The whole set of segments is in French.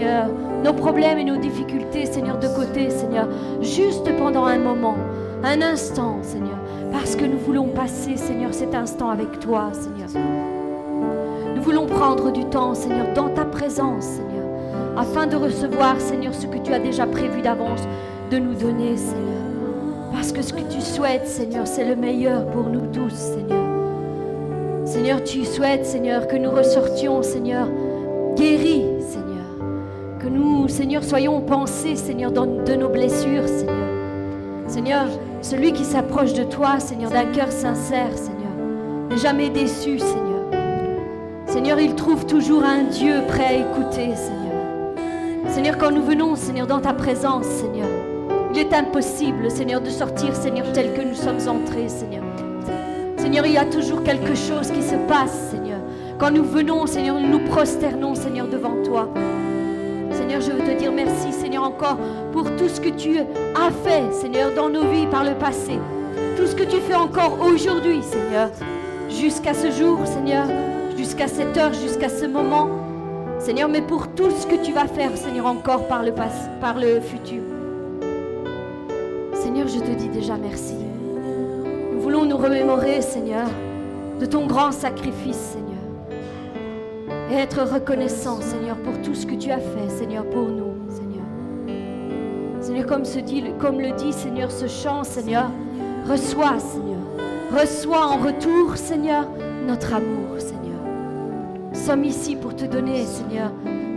Seigneur, nos problèmes et nos difficultés, Seigneur, de côté, Seigneur, juste pendant un moment, un instant, Seigneur, parce que nous voulons passer, Seigneur, cet instant avec toi, Seigneur. Nous voulons prendre du temps, Seigneur, dans ta présence, Seigneur, afin de recevoir, Seigneur, ce que tu as déjà prévu d'avance de nous donner, Seigneur. Parce que ce que tu souhaites, Seigneur, c'est le meilleur pour nous tous, Seigneur. Seigneur, tu souhaites, Seigneur, que nous ressortions, Seigneur, guéris, Seigneur. Que nous, Seigneur, soyons pensés, Seigneur, de nos blessures, Seigneur. Seigneur, celui qui s'approche de toi, Seigneur, d'un cœur sincère, Seigneur, n'est jamais déçu, Seigneur. Seigneur, il trouve toujours un Dieu prêt à écouter, Seigneur. Seigneur, quand nous venons, Seigneur, dans ta présence, Seigneur, il est impossible, Seigneur, de sortir, Seigneur, tel que nous sommes entrés, Seigneur. Seigneur, il y a toujours quelque chose qui se passe, Seigneur. Quand nous venons, Seigneur, nous nous prosternons, Seigneur, devant toi. Seigneur, je veux te dire merci, Seigneur, encore pour tout ce que tu as fait, Seigneur, dans nos vies par le passé. Tout ce que tu fais encore aujourd'hui, Seigneur. Jusqu'à ce jour, Seigneur jusqu'à cette heure, jusqu'à ce moment. Seigneur, mais pour tout ce que tu vas faire, Seigneur, encore par le, passé, par le futur. Seigneur, je te dis déjà merci. Nous voulons nous remémorer, Seigneur, de ton grand sacrifice. Et être reconnaissant, Seigneur, pour tout ce que tu as fait, Seigneur, pour nous, Seigneur. Seigneur, comme, le dit, Seigneur, ce chant, Seigneur, reçois, Seigneur. Reçois en retour, Seigneur, notre amour, Seigneur sommes ici pour te donner, Seigneur,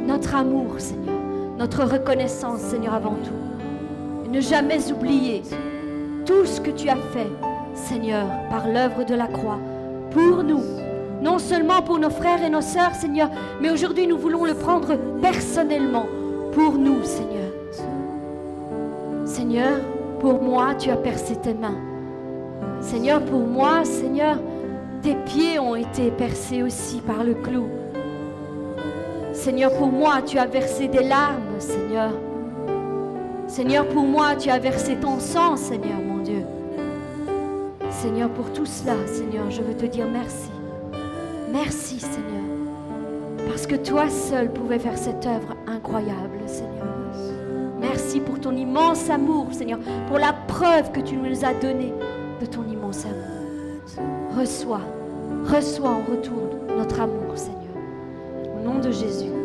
notre amour, Seigneur, notre reconnaissance, Seigneur, avant tout. Et ne jamais oublier tout ce que tu as fait, Seigneur, par l'œuvre de la croix, pour nous. Non seulement pour nos frères et nos sœurs, Seigneur, mais aujourd'hui nous voulons le prendre personnellement pour nous, Seigneur. Seigneur, pour moi, tu as percé tes mains. Seigneur, pour moi, Seigneur, tes pieds ont été percés aussi par le clou. Seigneur, pour moi, tu as versé des larmes, Seigneur. Seigneur, pour moi, tu as versé ton sang, Seigneur, mon Dieu. Seigneur, pour tout cela, Seigneur, je veux te dire merci. Merci, Seigneur. Parce que toi seul pouvais faire cette œuvre incroyable, Seigneur. Merci pour ton immense amour, Seigneur, pour la preuve que tu nous as donnée de ton immense amour reçois, reçois en retour notre amour, Seigneur. Au nom de Jésus.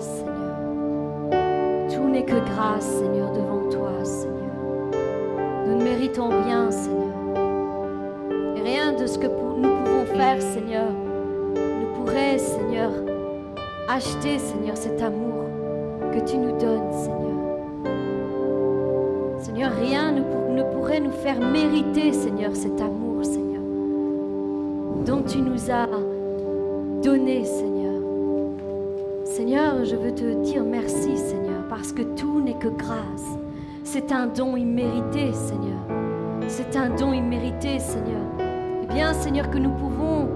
Seigneur. Tout n'est que grâce, Seigneur, devant toi, Seigneur. Nous ne méritons rien, Seigneur. Rien de ce que nous pouvons faire, Seigneur, ne pourrait, Seigneur, acheter, Seigneur, cet amour que tu nous donnes, Seigneur. Seigneur, rien ne, ne pourrait nous faire mériter, Seigneur, cet amour, Seigneur, dont tu nous as donné, Seigneur. Je veux te dire merci, Seigneur, parce que tout n'est que grâce. C'est un don immérité, Seigneur. C'est un don immérité, Seigneur. Eh bien, Seigneur, que nous pouvons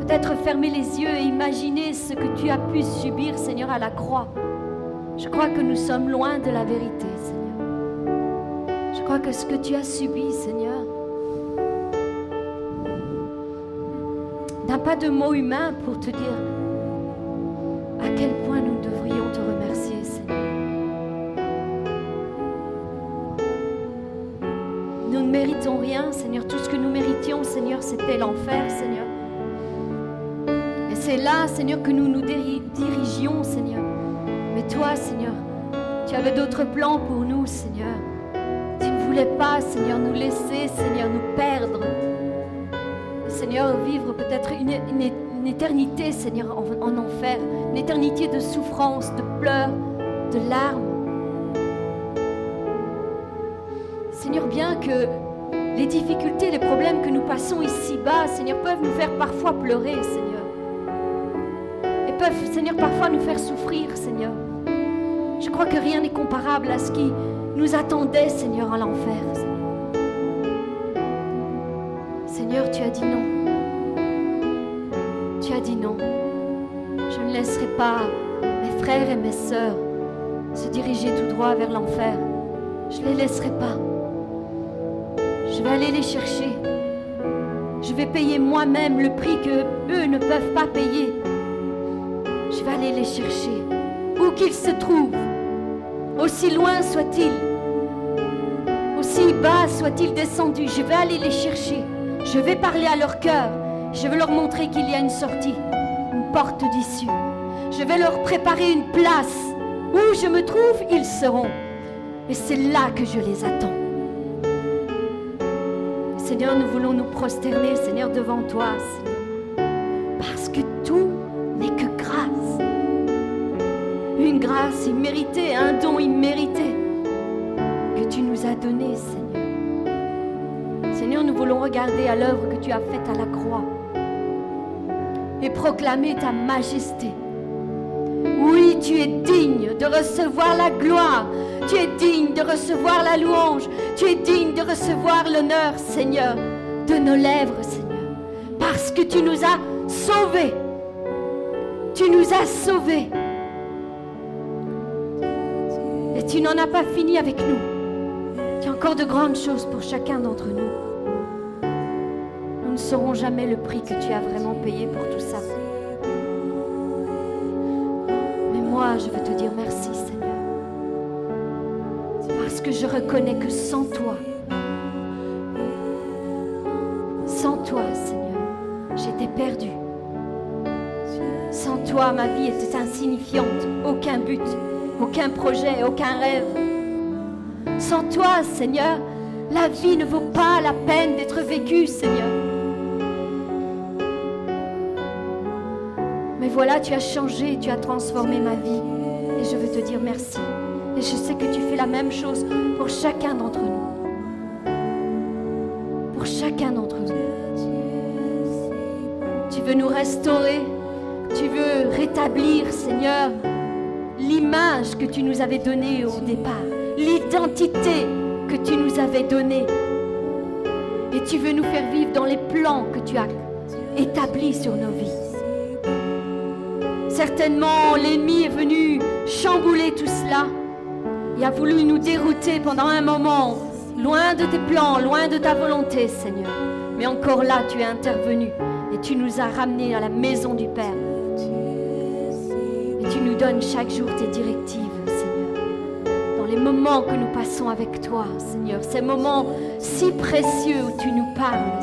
peut-être fermer les yeux et imaginer ce que tu as pu subir, Seigneur, à la croix. Je crois que nous sommes loin de la vérité, Seigneur. Je crois que ce que tu as subi, Seigneur, n'a pas de mots humains pour te dire Seigneur, que nous nous diri- dirigions, Seigneur. Mais toi, Seigneur, tu avais d'autres plans pour nous, Seigneur. Tu ne voulais pas, Seigneur, nous laisser, Seigneur, nous perdre. Seigneur, vivre peut-être une, éternité, Seigneur, en, en enfer, une éternité de souffrance, de pleurs, de larmes. bien que les difficultés, les problèmes que nous passons ici-bas, Seigneur, peuvent nous faire parfois pleurer, Seigneur. Seigneur, parfois nous faire souffrir, Seigneur. Je crois que rien n'est comparable à ce qui nous attendait, Seigneur, à l'enfer. Seigneur, tu as dit non. Tu as dit non. Je ne laisserai pas mes frères et mes sœurs se diriger tout droit vers l'enfer. Je ne les laisserai pas. Je vais aller les chercher. Je vais payer moi-même le prix que eux ne peuvent pas payer. Vais aller les chercher, où qu'ils se trouvent, aussi loin soit-il, aussi bas soit-il descendu. Je vais aller les chercher. Je vais parler à leur cœur. Je vais leur montrer qu'il y a une sortie, une porte d'issue. Je vais leur préparer une place. Où je me trouve, ils seront. Et c'est là que je les attends. Seigneur, nous voulons nous prosterner, Seigneur, devant toi, Grâce imméritée, un don immérité que tu nous as donné, Seigneur. Seigneur, nous voulons regarder à l'œuvre que tu as faite à la croix et proclamer ta majesté. Oui, tu es digne de recevoir la gloire. Tu es digne de recevoir la louange. Tu es digne de recevoir l'honneur, Seigneur, de nos lèvres, Seigneur. Parce que tu nous as sauvés. Tu nous as sauvés. Tu n'en as pas fini avec nous. Tu as encore de grandes choses pour chacun d'entre nous. Nous ne saurons jamais le prix que tu as vraiment payé pour tout ça moi, je veux te dire merci, Seigneur. Parce que je reconnais que sans toi, sans toi, Seigneur, j'étais perdue. Sans toi, ma vie était insignifiante, aucun but, aucun projet, aucun rêve. Sans toi, Seigneur, la vie ne vaut pas la peine d'être vécue, Seigneur. voilà, tu as changé, tu as transformé ma vie. Et je veux te dire merci. Et je sais que tu fais la même chose pour chacun d'entre nous. Pour chacun d'entre nous. Tu veux nous restaurer. Tu veux rétablir, Seigneur, l'image que tu nous avais donnée au départ. L'identité que tu nous avais donnée. Et tu veux nous faire vivre dans les plans que tu as établis sur nos vies. Certainement, l'ennemi est venu chambouler tout cela. Il a voulu nous dérouter pendant un moment, loin de tes plans, loin de ta volonté, Seigneur. Mais encore là, tu es intervenu et tu nous as ramenés à la maison du Père. Tu nous donnes chaque jour tes directives, Seigneur. Dans les moments que nous passons avec toi, Seigneur, ces moments si précieux où tu nous parles.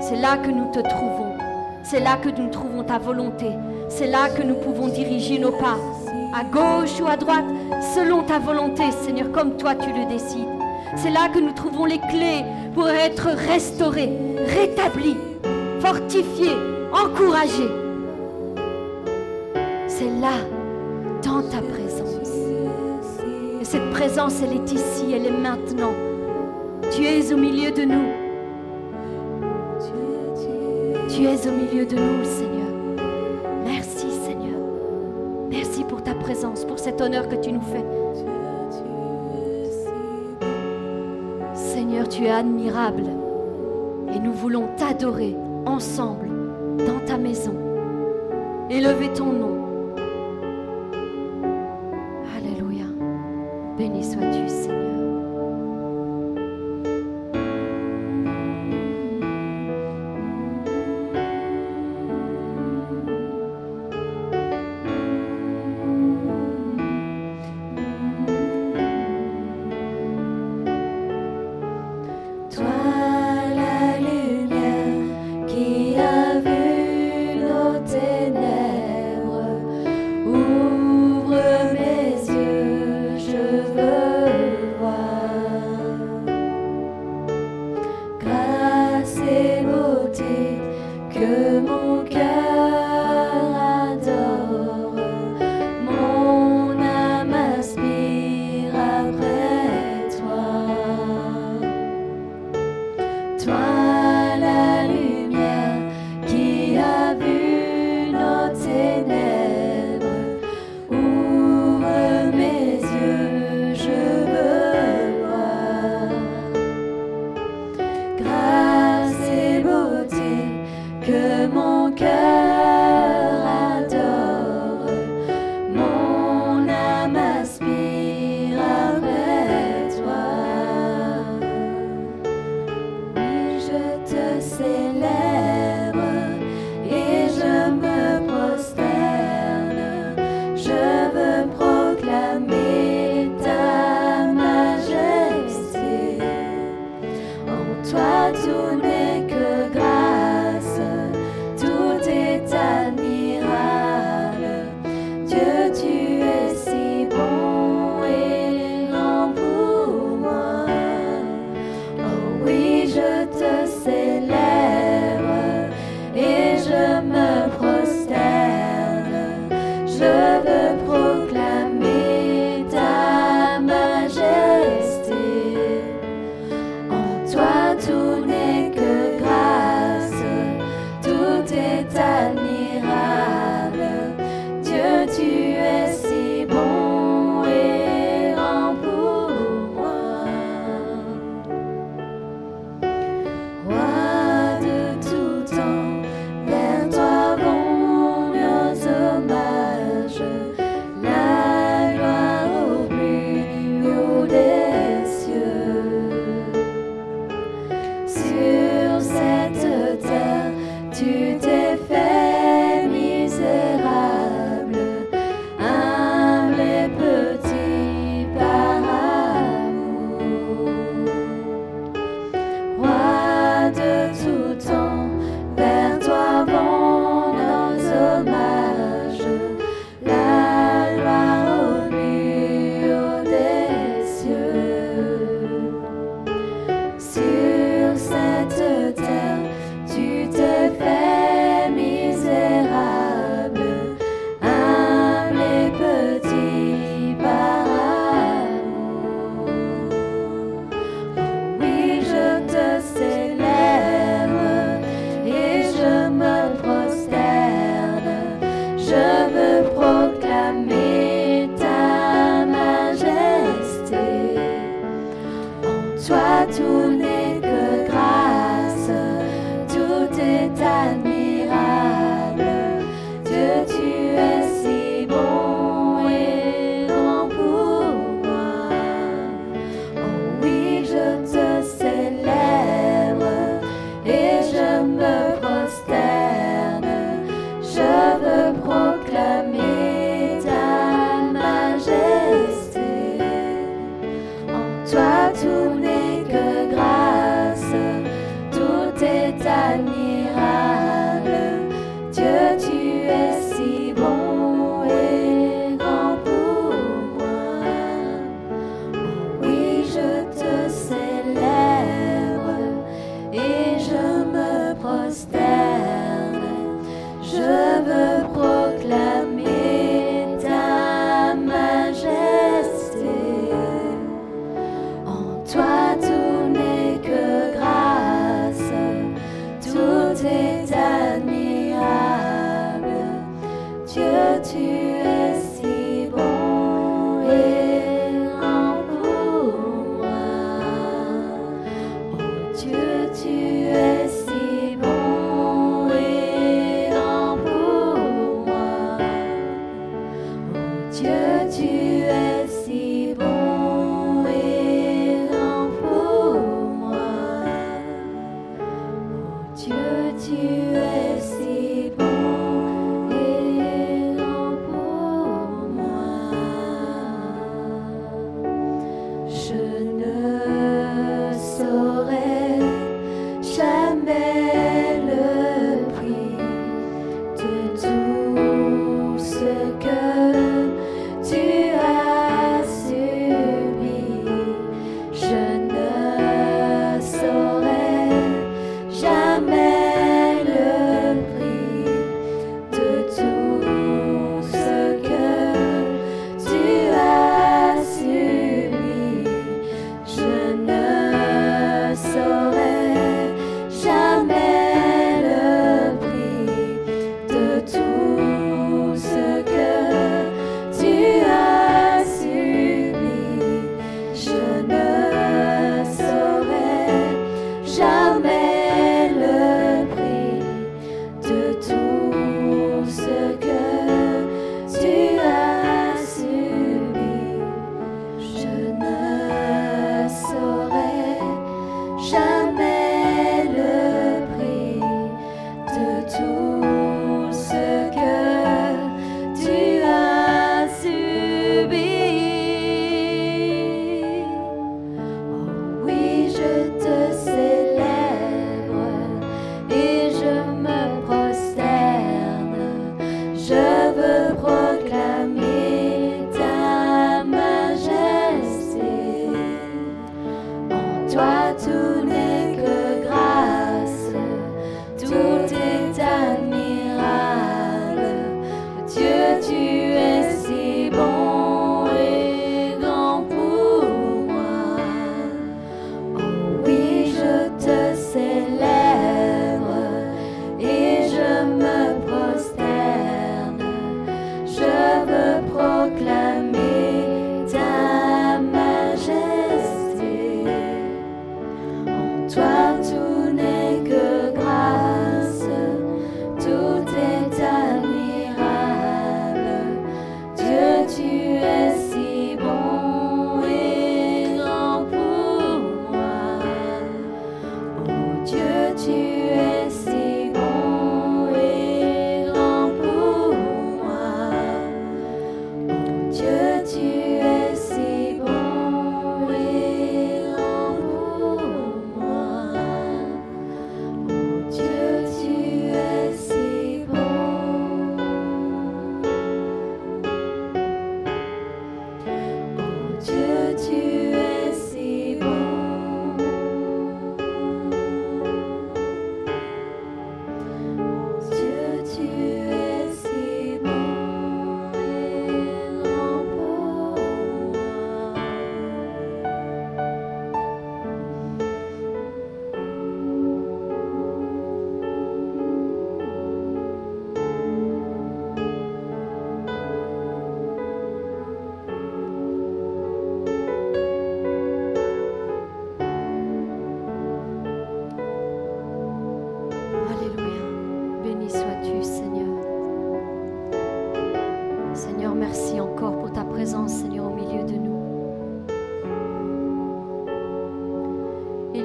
C'est là que nous te trouvons. C'est là que nous trouvons ta volonté. C'est là que nous pouvons diriger nos pas, à gauche ou à droite, selon ta volonté, Seigneur, comme toi tu le décides. C'est là que nous trouvons les clés pour être restaurés, rétablis, fortifiés, encouragés. C'est là, dans ta présence. Et cette présence, elle est ici, elle est maintenant. Tu es au milieu de nous. Tu es au milieu de nous, Seigneur. Merci, Seigneur. Merci pour ta présence, pour cet honneur que tu nous fais. Seigneur, tu es admirable et nous voulons t'adorer ensemble dans ta maison. Élever ton nom. Béni sois-tu, Seigneur.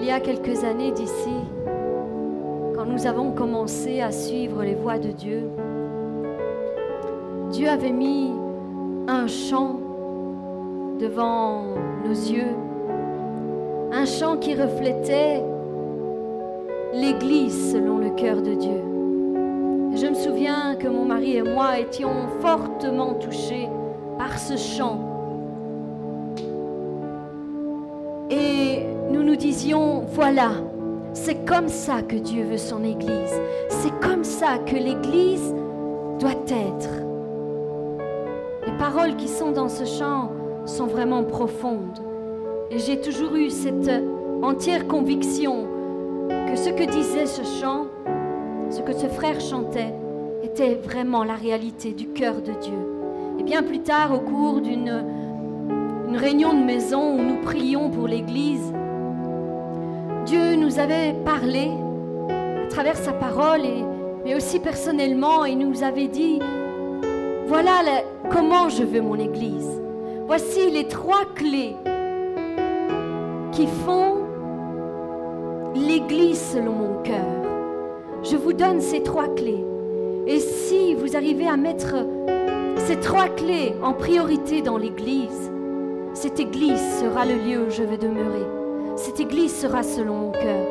Y a quelques années d'ici, quand nous avons commencé à suivre les voies de Dieu, Dieu avait mis un chant devant nos yeux, un chant qui reflétait l'Église selon le cœur de Dieu. Je me souviens que mon mari et moi étions fortement touchés par ce chant. Voilà, c'est comme ça que Dieu veut son Église. C'est comme ça que l'Église doit être. Les paroles qui sont dans ce chant sont vraiment profondes. Et j'ai toujours eu cette entière conviction que ce que disait ce chant, ce que ce frère chantait, était vraiment la réalité du cœur de Dieu. Et bien plus tard, au cours d'une une réunion de maison où nous prions pour l'Église, Dieu nous avait parlé à travers sa parole, et, mais aussi personnellement, et nous avait dit, voilà comment je veux mon Église. Voici les trois clés qui font l'Église selon mon cœur. Je vous donne ces trois clés. Et si vous arrivez à mettre ces trois clés en priorité dans l'Église, cette Église sera le lieu où je vais demeurer. Cette Église sera selon mon cœur.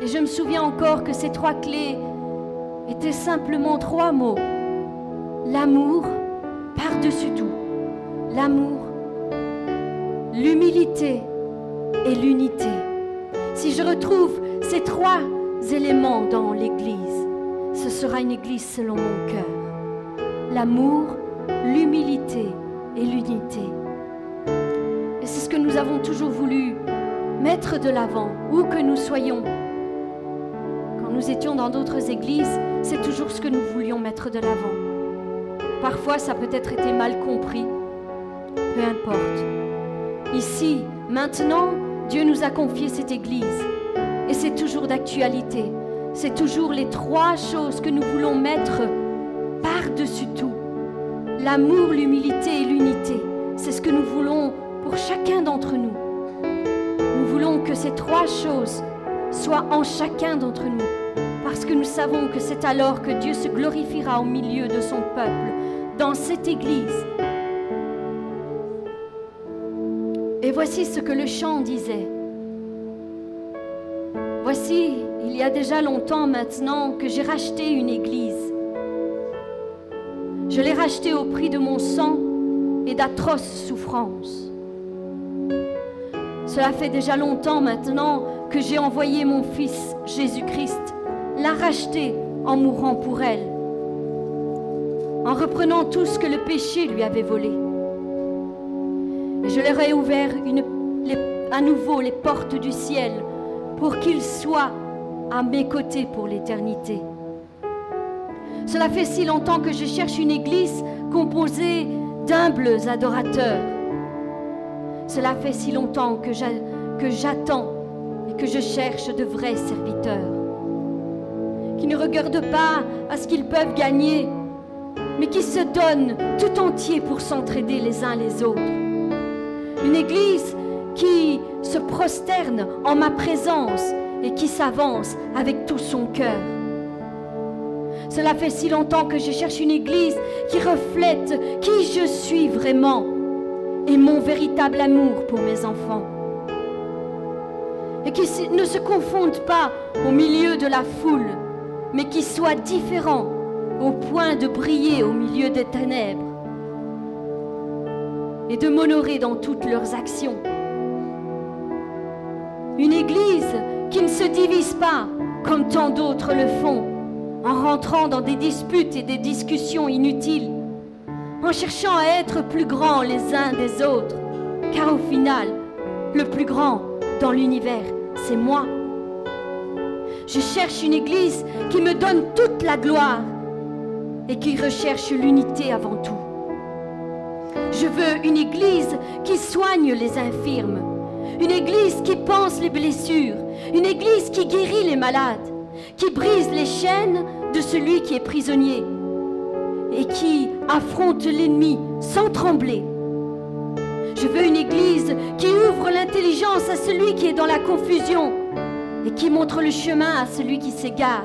Et je me souviens encore que ces trois clés étaient simplement trois mots. L'amour par-dessus tout. L'amour, l'humilité et l'unité. Si je retrouve ces trois éléments dans l'Église, ce sera une Église selon mon cœur. L'amour, l'humilité et l'unité. Et c'est ce que nous avons toujours voulu mettre de l'avant, où que nous soyons. Quand nous étions dans d'autres églises, c'est toujours ce que nous voulions mettre de l'avant. Parfois, ça peut-être été mal compris. Peu importe. Ici, maintenant, Dieu nous a confié cette église. Et c'est toujours d'actualité. C'est toujours les trois choses que nous voulons mettre par-dessus tout. L'amour, l'humilité et l'unité. C'est ce que nous voulons pour chacun d'entre nous. Que ces trois choses soient en chacun d'entre nous. Parce que nous savons que c'est alors que Dieu se glorifiera au milieu de son peuple, dans cette Église. Et voici ce que le chant disait. Voici, il y a déjà longtemps maintenant que j'ai racheté une église. Je l'ai rachetée au prix de mon sang et d'atroces souffrances. Cela fait déjà longtemps maintenant que j'ai envoyé mon Fils Jésus-Christ, la racheter en mourant pour elle, en reprenant tout ce que le péché lui avait volé. Et je leur ai ouvert à nouveau les portes du ciel pour qu'il soit à mes côtés pour l'éternité. Cela fait si longtemps que je cherche une église composée d'humbles adorateurs. Cela fait si longtemps que j'attends et que je cherche de vrais serviteurs qui ne regardent pas à ce qu'ils peuvent gagner, mais qui se donnent tout entier pour s'entraider les uns les autres. Une église qui se prosterne en ma présence et qui s'avance avec tout son cœur. Cela fait si longtemps que je cherche une église qui reflète qui je suis vraiment et mon véritable amour pour mes enfants. Et qui ne se confondent pas au milieu de la foule, mais qui soient différents au point de briller au milieu des ténèbres et de m'honorer dans toutes leurs actions. Une église qui ne se divise pas comme tant d'autres le font, en rentrant dans des disputes et des discussions inutiles, en cherchant à être plus grands les uns des autres, car au final, le plus grand dans l'univers, c'est moi. Je cherche une église qui me donne toute la gloire et qui recherche l'unité avant tout. Je veux une église qui soigne les infirmes, une église qui pense les blessures, une église qui guérit les malades, qui brise les chaînes de celui qui est prisonnier et qui affronte l'ennemi sans trembler. Je veux une église qui ouvre l'intelligence à celui qui est dans la confusion et qui montre le chemin à celui qui s'égare.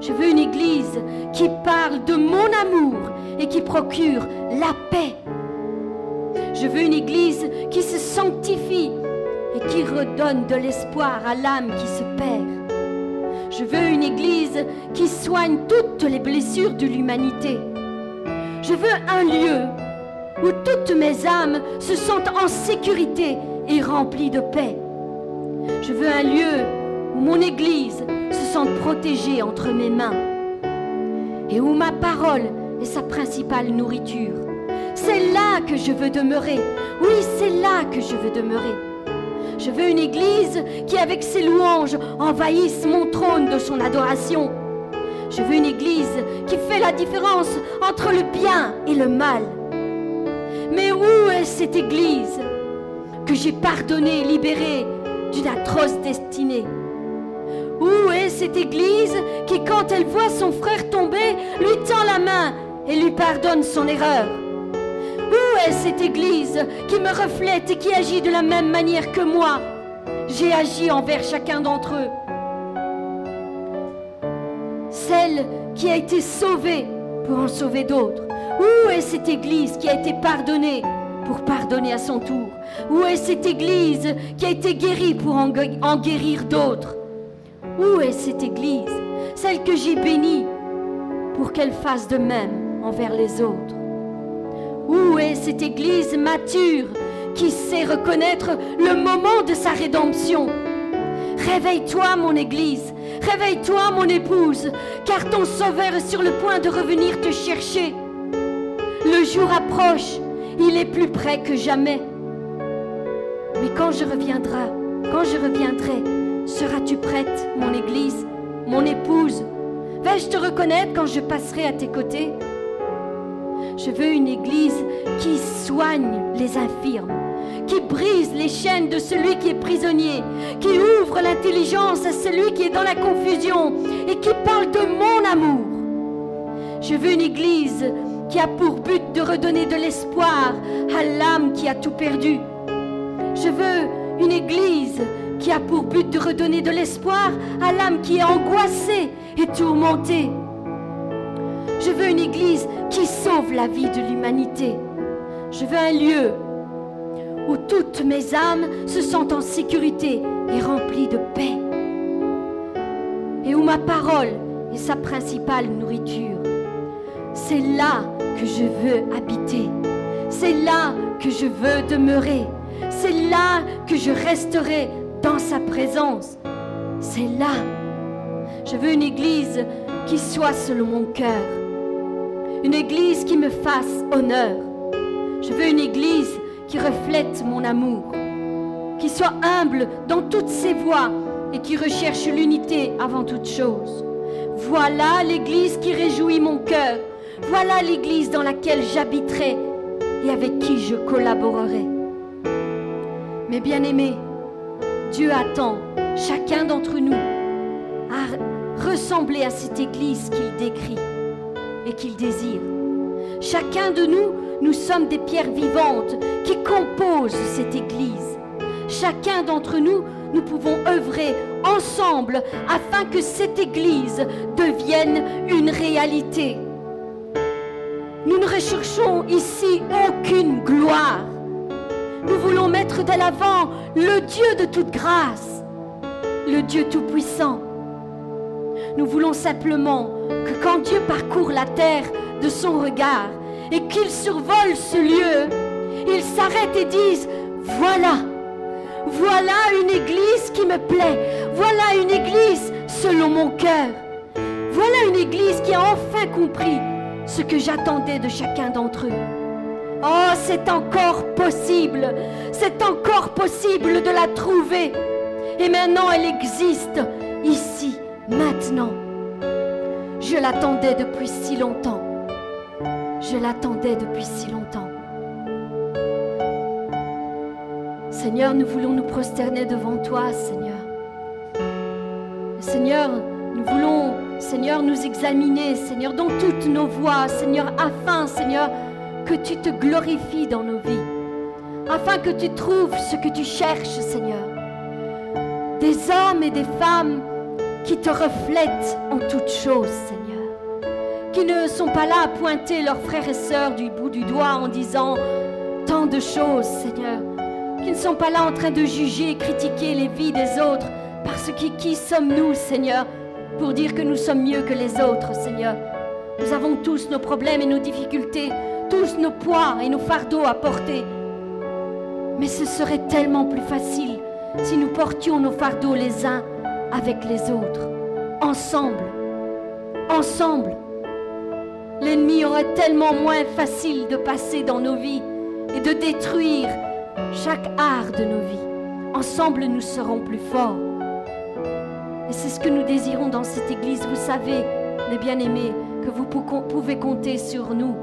Je veux une église qui parle de mon amour et qui procure la paix. Je veux une église qui se sanctifie et qui redonne de l'espoir à l'âme qui se perd. Je veux une église qui soigne toutes les blessures de l'humanité. Je veux un lieu où toutes mes âmes se sentent en sécurité et remplies de paix. Je veux un lieu où mon Église se sente protégée entre mes mains et où ma parole est sa principale nourriture. C'est là que je veux demeurer. Oui, c'est là que je veux demeurer. Je veux une Église qui, avec ses louanges, envahisse mon trône de son adoration. Je veux une Église qui fait la différence entre le bien et le mal. Mais où est cette Église que j'ai pardonnée libérée d'une atroce destinée? Où est cette Église qui, quand elle voit son frère tomber, lui tend la main et lui pardonne son erreur? Est cette Église qui me reflète et qui agit de la même manière que moi? J'ai agi envers chacun d'entre eux. Celle qui a été sauvée pour en sauver d'autres. Où est cette Église qui a été pardonnée pour pardonner à son tour? Où est cette Église qui a été guérie pour en, guérir d'autres? Où est cette Église, celle que j'ai bénie, pour qu'elle fasse de même envers les autres? Où est cette Église mature qui sait reconnaître le moment de sa rédemption? Réveille-toi, mon Église, réveille-toi, mon épouse, car ton Sauveur est sur le point de revenir te chercher. Le jour approche, il est plus près que jamais. Mais quand je reviendrai, quand je reviendrai, seras-tu prête, mon Église, mon épouse? Vais-je te reconnaître quand je passerai à tes côtés? Je veux une Église qui soigne les infirmes, qui brise les chaînes de celui qui est prisonnier, qui ouvre l'intelligence à celui qui est dans la confusion et qui parle de mon amour. Je veux une Église qui a pour but de redonner de l'espoir à l'âme qui a tout perdu. Je veux une église qui a pour but de redonner de l'espoir à l'âme qui est angoissée et tourmentée. Je veux une église qui sauve la vie de l'humanité. Je veux un lieu où toutes mes âmes se sentent en sécurité et remplies de paix. Et où ma parole est sa principale nourriture. C'est là que je veux habiter. C'est là que je veux demeurer. C'est là que je resterai dans sa présence. C'est là. Je veux une église qui soit selon mon cœur. Une église qui me fasse honneur. Je veux une église qui reflète mon amour. Qui soit humble dans toutes ses voies et qui recherche l'unité avant toute chose. Voilà l'église qui réjouit mon cœur voilà l'Église dans laquelle j'habiterai et avec qui je collaborerai. Mes bien-aimés, Dieu attend chacun d'entre nous ressembler à cette Église qu'il décrit et qu'il désire. Chacun de nous, nous sommes des pierres vivantes qui composent cette Église. Chacun d'entre nous, nous pouvons œuvrer ensemble afin que cette Église devienne une réalité. Nous ne recherchons ici aucune gloire. Nous voulons mettre de l'avant le Dieu de toute grâce, le Dieu tout-puissant. Nous voulons simplement que quand Dieu parcourt la terre de son regard et qu'il survole ce lieu, il s'arrête et dise, voilà, voilà une église qui me plaît, voilà une église selon mon cœur, voilà une église qui a enfin compris ce que j'attendais de chacun d'entre eux. Oh, c'est encore possible, c'est encore possible de la trouver. Et maintenant, elle existe ici, maintenant. Je l'attendais depuis si longtemps. Je l'attendais depuis si longtemps. Seigneur, nous voulons nous prosterner devant toi, Seigneur. Seigneur, nous voulons Seigneur, nous examiner, Seigneur, dans toutes nos voies, Seigneur, afin, Seigneur, que tu te glorifies dans nos vies, afin que tu trouves ce que tu cherches, Seigneur. des hommes et des femmes qui te reflètent en toutes choses, Seigneur. Qui ne sont pas là à pointer leurs frères et sœurs du bout du doigt en disant tant de choses, Seigneur. Qui ne sont pas là en train de juger et critiquer les vies des autres. Parce que qui sommes-nous, Seigneur, pour dire que nous sommes mieux que les autres, Seigneur? Nous avons tous nos problèmes et nos difficultés, tous nos poids et nos fardeaux à porter. Mais ce serait tellement plus facile si nous portions nos fardeaux les uns avec les autres, ensemble, ensemble. L'ennemi aurait tellement moins facile de passer dans nos vies et de détruire chaque art de nos vies. Ensemble, nous serons plus forts. Et c'est ce que nous désirons dans cette Église. Vous savez, les bien-aimés, que vous pouvez compter sur nous.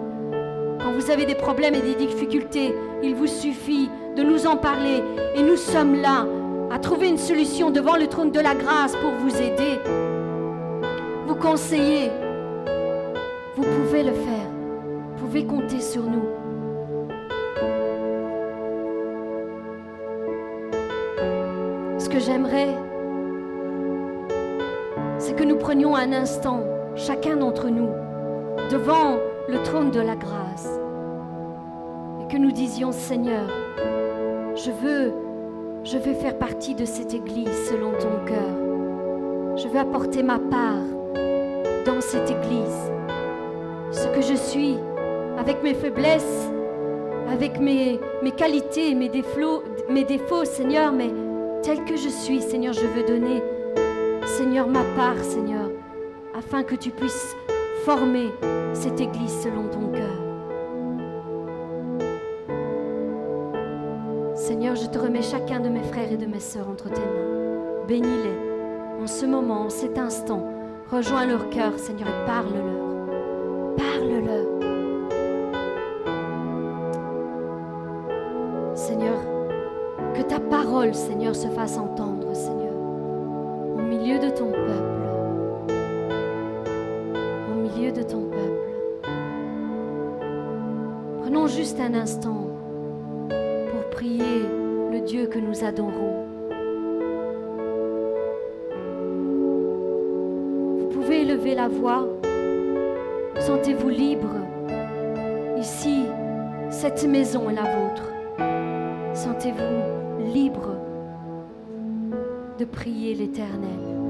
Quand vous avez des problèmes et des difficultés, il vous suffit de nous en parler. Et nous sommes là à trouver une solution devant le trône de la grâce pour vous aider, vous conseiller. Vous pouvez le faire. Vous pouvez compter sur nous. Ce que j'aimerais, c'est que nous prenions un instant, chacun d'entre nous, devant le trône de la grâce, et que nous disions, Seigneur, je veux je veux faire partie de cette Église selon ton cœur. Je veux apporter ma part dans cette Église. Ce que je suis, avec mes faiblesses, avec mes, qualités, mes mes défauts, Seigneur, mais tel que je suis, Seigneur, je veux donner, Seigneur, ma part, Seigneur, afin que tu puisses former cette Église selon ton cœur. Seigneur, je te remets chacun de mes frères et de mes sœurs entre tes mains. Bénis-les en ce moment, en cet instant. Rejoins leur cœur, Seigneur, et parle-leur. Parle-leur. Seigneur, que ta parole, Seigneur, se fasse entendre, Seigneur, au milieu de ton peuple. Au milieu de ton peuple. Prenons juste un instant Vous pouvez élever la voix. Sentez-vous libre. Ici, cette maison est la vôtre. Sentez-vous libre de prier l'Éternel.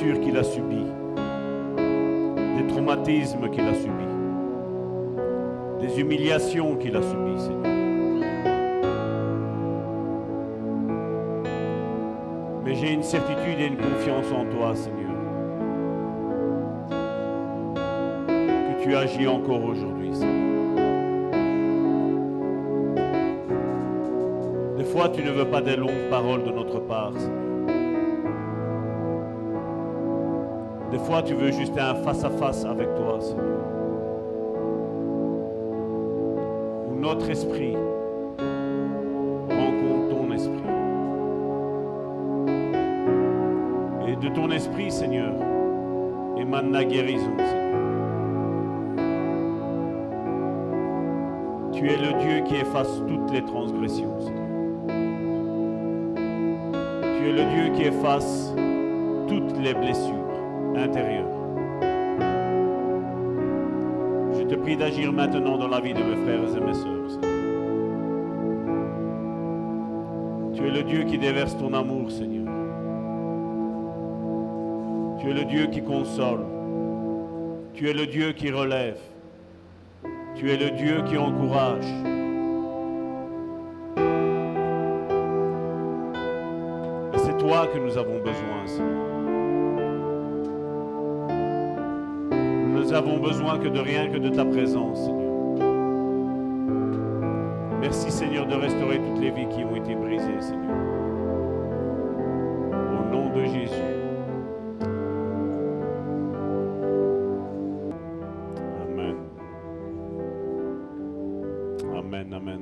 Qu'il a subies, des traumatismes qu'il a subis, des humiliations qu'il a subies, Seigneur. j'ai une certitude et une confiance en toi, Seigneur. Que tu agis encore aujourd'hui, Seigneur. Des fois, tu ne veux pas des longues paroles de notre part, Seigneur. Fois, tu veux juste un face-à-face avec toi, Seigneur. Où notre esprit ton esprit, Seigneur, émane la guérison, Seigneur. Tu es le Dieu qui efface toutes les transgressions, Seigneur. Tu es le Dieu qui efface toutes les blessures intérieures. Je te prie d'agir maintenant dans la vie de mes frères et mes sœurs. Seigneur. Tu es le Dieu qui déverse ton amour, Seigneur. Tu es le Dieu qui console. Tu es le Dieu qui relève. Tu es le Dieu qui encourage. Et c'est toi que nous avons besoin, Seigneur. Nous avons besoin que de rien que de ta présence, Seigneur. Merci, Seigneur, de restaurer toutes les vies qui ont été brisées, Seigneur. Au nom de Jésus. Amen. Amen, amen.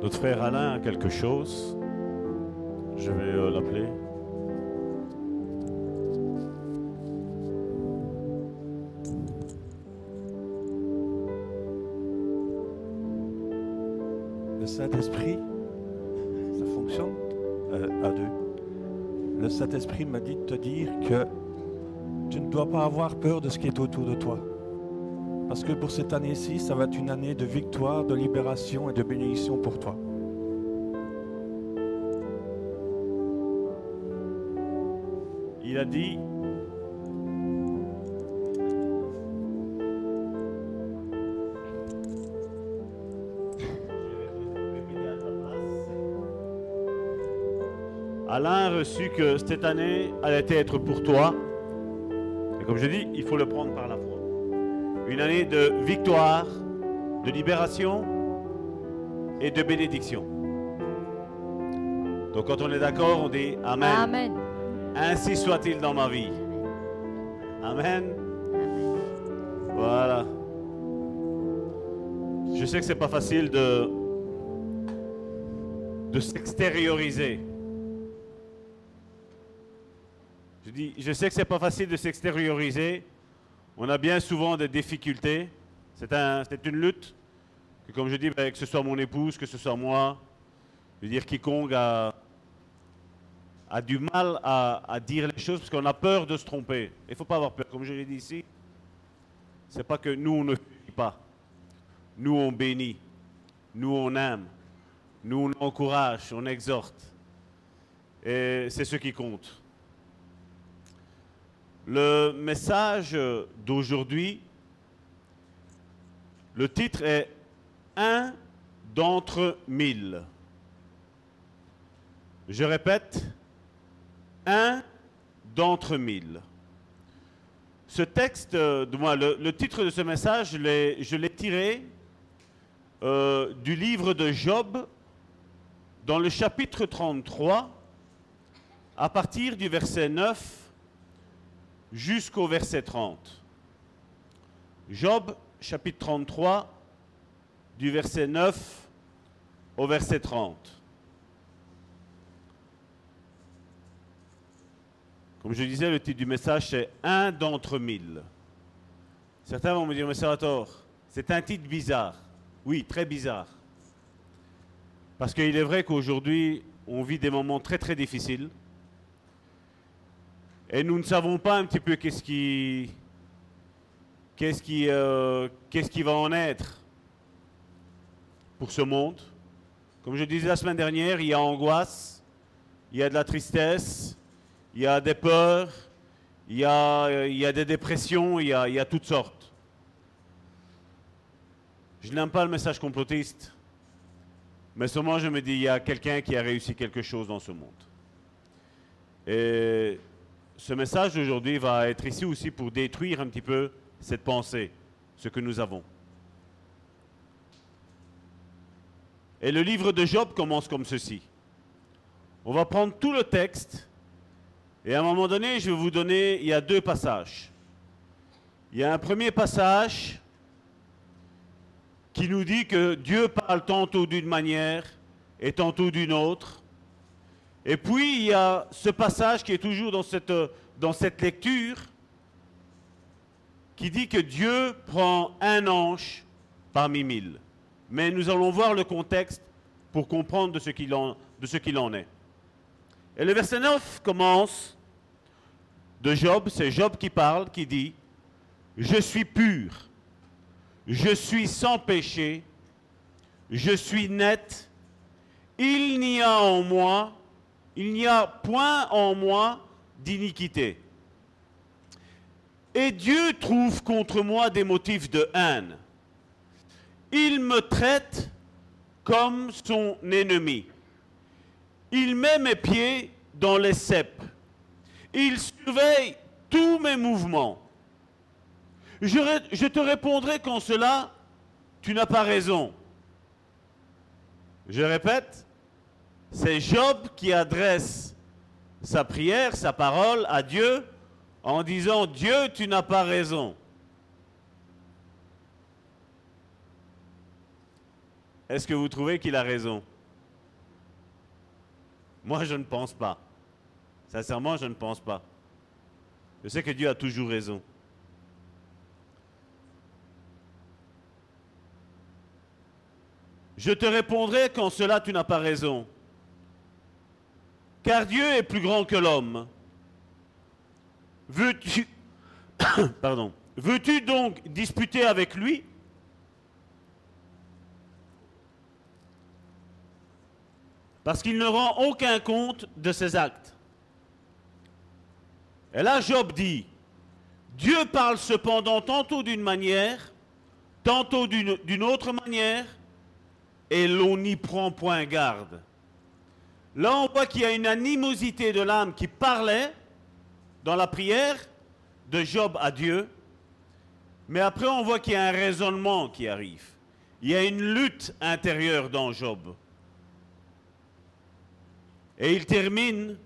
Notre frère Alain a quelque chose. Qui est autour de toi. Parce que pour cette année-ci, ça va être une année de victoire, de libération et de bénédiction pour toi. Il a dit Alain a reçu que cette année allait être pour toi. Comme je dis, il faut le prendre par la foi. Une année de victoire, de libération et de bénédiction. Donc quand on est d'accord, on dit Amen. Amen. Ainsi soit-il dans ma vie. Amen. Voilà. Je sais que c'est pas facile de de s'extérioriser. Je sais que c'est pas facile de s'extérioriser. On a bien souvent des difficultés. C'est un, c'est une lutte. Que comme je dis, ben, que ce soit mon épouse, que ce soit moi, je veux dire quiconque a, du mal à, dire les choses parce qu'on a peur de se tromper. Il ne faut pas avoir peur. Comme je l'ai dit ici, c'est pas que nous, on ne fuit pas. Nous, on bénit. Nous, on aime. Nous, on encourage, on exhorte. Et c'est ce qui compte. Le message d'aujourd'hui, le titre est Un d'entre mille. Je répète, un d'entre mille. Ce texte, moins, le, titre de ce message, je l'ai- je l'ai tiré euh, du livre de Job, dans le chapitre 33, à partir du verset 9 jusqu'au verset 30. Job, chapitre 33, du verset 9 au verset 30. Comme je disais, le titre du message, c'est Un d'entre mille. Certains vont me dire, mais Salvatore, c'est un titre bizarre. Oui, très bizarre. Parce qu'il est vrai qu'aujourd'hui, on vit des moments très très difficiles. Et nous ne savons pas un petit peu qu'est-ce qui, qu'est-ce qui, euh, qu'est-ce qui va en être pour ce monde. Comme je disais la semaine dernière, il y a angoisse, il y a de la tristesse, il y a des peurs, il y a, il y a des dépressions, il y a, il y a toutes sortes. Je n'aime pas le message complotiste, mais seulement je me dis, il y a quelqu'un qui a réussi quelque chose dans ce monde. Et ce message d'aujourd'hui va être ici aussi pour détruire un petit peu cette pensée, ce que nous avons. Et le livre de Job commence comme ceci. On va prendre tout le texte et à un moment donné, je vais vous donner, il y a deux passages. Il y a un premier passage qui nous dit que Dieu parle tantôt d'une manière et tantôt d'une autre. Et puis, il y a ce passage qui est toujours dans cette, dans cette lecture qui dit que Dieu prend un ange parmi mille. Mais nous allons voir le contexte pour comprendre de ce qu'il en, de ce qu'il en est. Et le verset 9 commence de Job, c'est Job qui parle, qui dit, Je suis pur, je suis sans péché, je suis net, il n'y a en moi, il n'y a point en moi d'iniquité. Et Dieu trouve contre moi des motifs de haine. Il me traite comme son ennemi. Il met mes pieds dans les cèpes. Il surveille tous mes mouvements. Je, je te répondrai qu'en cela, tu n'as pas raison. Je répète, c'est Job qui adresse sa prière, sa parole à Dieu en disant Dieu, tu n'as pas raison. Est-ce que vous trouvez qu'il a raison? Moi, je ne pense pas. Sincèrement, je ne pense pas. Je sais que Dieu a toujours raison. Je te répondrai qu'en cela tu n'as pas raison. Car Dieu est plus grand que l'homme. Veux-tu donc disputer avec lui? Parce qu'il ne rend aucun compte de ses actes. Et là, Job dit, Dieu parle cependant tantôt d'une manière, tantôt d'une autre manière, et l'on n'y prend point garde. Là, on voit qu'il y a une animosité de l'âme qui parlait dans la prière de Job à Dieu, mais après, on voit qu'il y a un raisonnement qui arrive. Il y a une lutte intérieure dans Job. Et il termine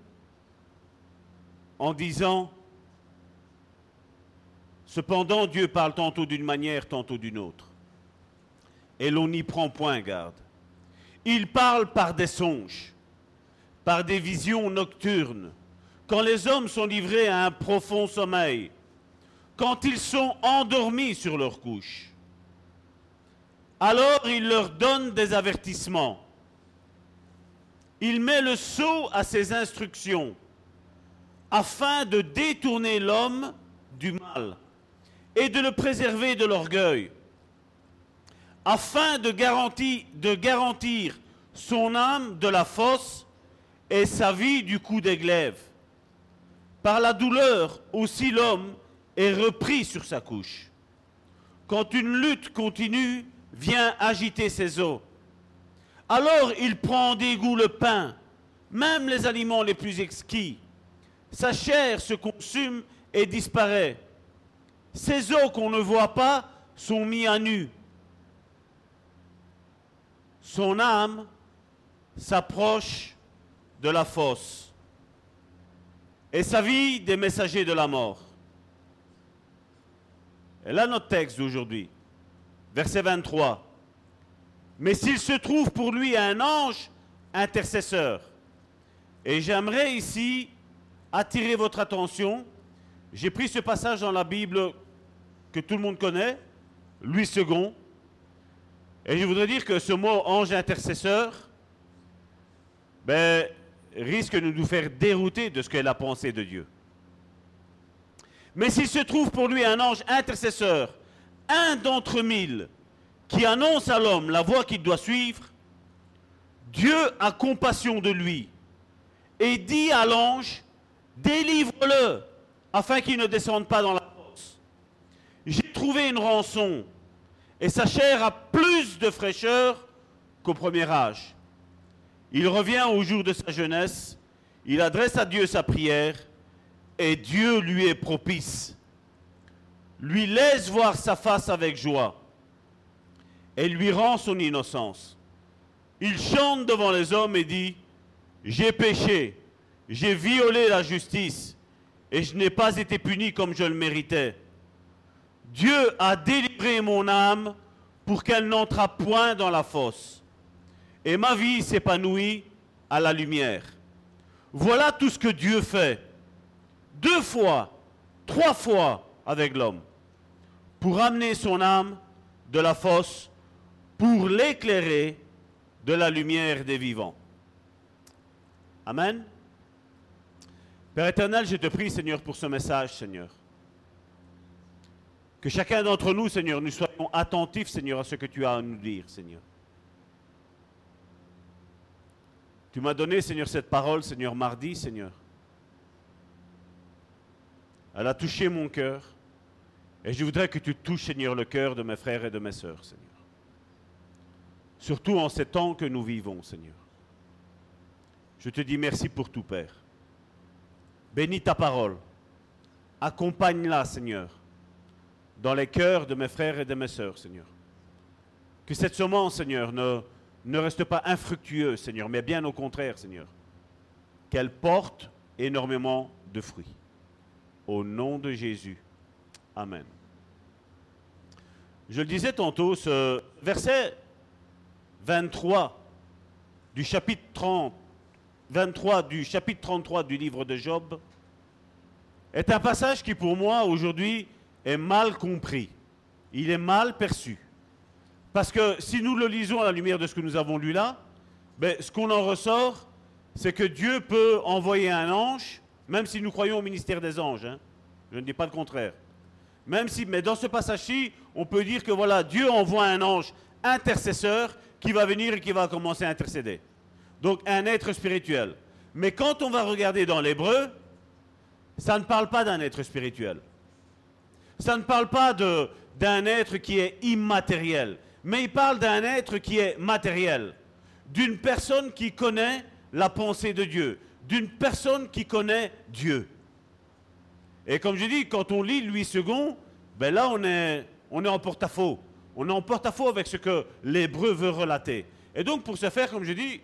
en disant, cependant Dieu parle tantôt d'une manière, tantôt d'une autre. Et l'on n'y prend point garde. Il parle par des songes, par des visions nocturnes, quand les hommes sont livrés à un profond sommeil, quand ils sont endormis sur leur couche. Alors il leur donne des avertissements. Il met le sceau à ses instructions afin de détourner l'homme du mal et de le préserver de l'orgueil, afin de garantir, de garantir son âme de la fosse et sa vie du coup des glaives. Par la douleur aussi l'homme est repris sur sa couche. Quand une lutte continue vient agiter ses os, alors il prend en dégoût le pain, même les aliments les plus exquis, sa chair se consume et disparaît. Ses os qu'on ne voit pas sont mis à nu. Son âme s'approche de la fosse et sa vie des messagers de la mort. Et là notre texte d'aujourd'hui, verset 23. Mais s'il se trouve pour lui un ange intercesseur, et j'aimerais ici attirer votre attention. J'ai pris ce passage dans la Bible que tout le monde connaît, Louis II. Et je voudrais dire que ce mot ange intercesseur ben, risque de nous faire dérouter de ce qu'est la pensée de Dieu. Mais s'il se trouve pour lui un ange intercesseur, un d'entre mille, qui annonce à l'homme la voie qu'il doit suivre, Dieu a compassion de lui et dit à l'ange, délivre-le, afin qu'il ne descende pas dans la fosse. J'ai trouvé une rançon, et sa chair a plus de fraîcheur qu'au premier âge. Il revient au jour de sa jeunesse, il adresse à Dieu sa prière, et Dieu lui est propice. Lui laisse voir sa face avec joie, et lui rend son innocence. Il chante devant les hommes et dit, j'ai péché, j'ai violé la justice et je n'ai pas été puni comme je le méritais. Dieu a délivré mon âme pour qu'elle n'entre point dans la fosse. Et ma vie s'épanouit à la lumière. Voilà tout ce que Dieu fait. Deux fois, trois fois avec l'homme. pour amener son âme de la fosse, pour l'éclairer de la lumière des vivants. Amen. Père éternel, je te prie, Seigneur, pour ce message, Seigneur. Que chacun d'entre nous, Seigneur, nous soyons attentifs, Seigneur, à ce que tu as à nous dire, Seigneur. Tu m'as donné, Seigneur, cette parole, Seigneur, mardi, Seigneur. Elle a touché mon cœur. Et je voudrais que tu touches, Seigneur, le cœur de mes frères et de mes sœurs, Seigneur. Surtout en ces temps que nous vivons, Seigneur. Je te dis merci pour tout, Père. Bénis ta parole. Accompagne-la, Seigneur, dans les cœurs de mes frères et de mes sœurs, Seigneur. Que cette semence, Seigneur, ne, ne reste pas infructueuse, Seigneur, mais bien au contraire, Seigneur. Qu'elle porte énormément de fruits. Au nom de Jésus. Amen. Je le disais tantôt, ce verset 23 du chapitre 30, 23 du chapitre 33 du livre de Job est un passage qui pour moi aujourd'hui est mal compris. Il est mal perçu. Parce que si nous le lisons à la lumière de ce que nous avons lu là, ben, ce qu'on en ressort, c'est que Dieu peut envoyer un ange, même si nous croyons au ministère des anges. Hein. Je ne dis pas le contraire. Même si, mais dans ce passage-ci, on peut dire que voilà, Dieu envoie un ange intercesseur qui va venir et qui va commencer à intercéder. Donc un être spirituel. Mais quand on va regarder dans l'hébreu, ça ne parle pas d'un être spirituel. Ça ne parle pas d'un être qui est immatériel, mais il parle d'un être qui est matériel, d'une personne qui connaît la pensée de Dieu, d'une personne qui connaît Dieu. Et comme je dis, quand on lit Louis II, ben là, on est, on est en porte-à-faux. On est en porte-à-faux avec ce que l'hébreu veut relater. Et donc, pour ce faire, comme je dis,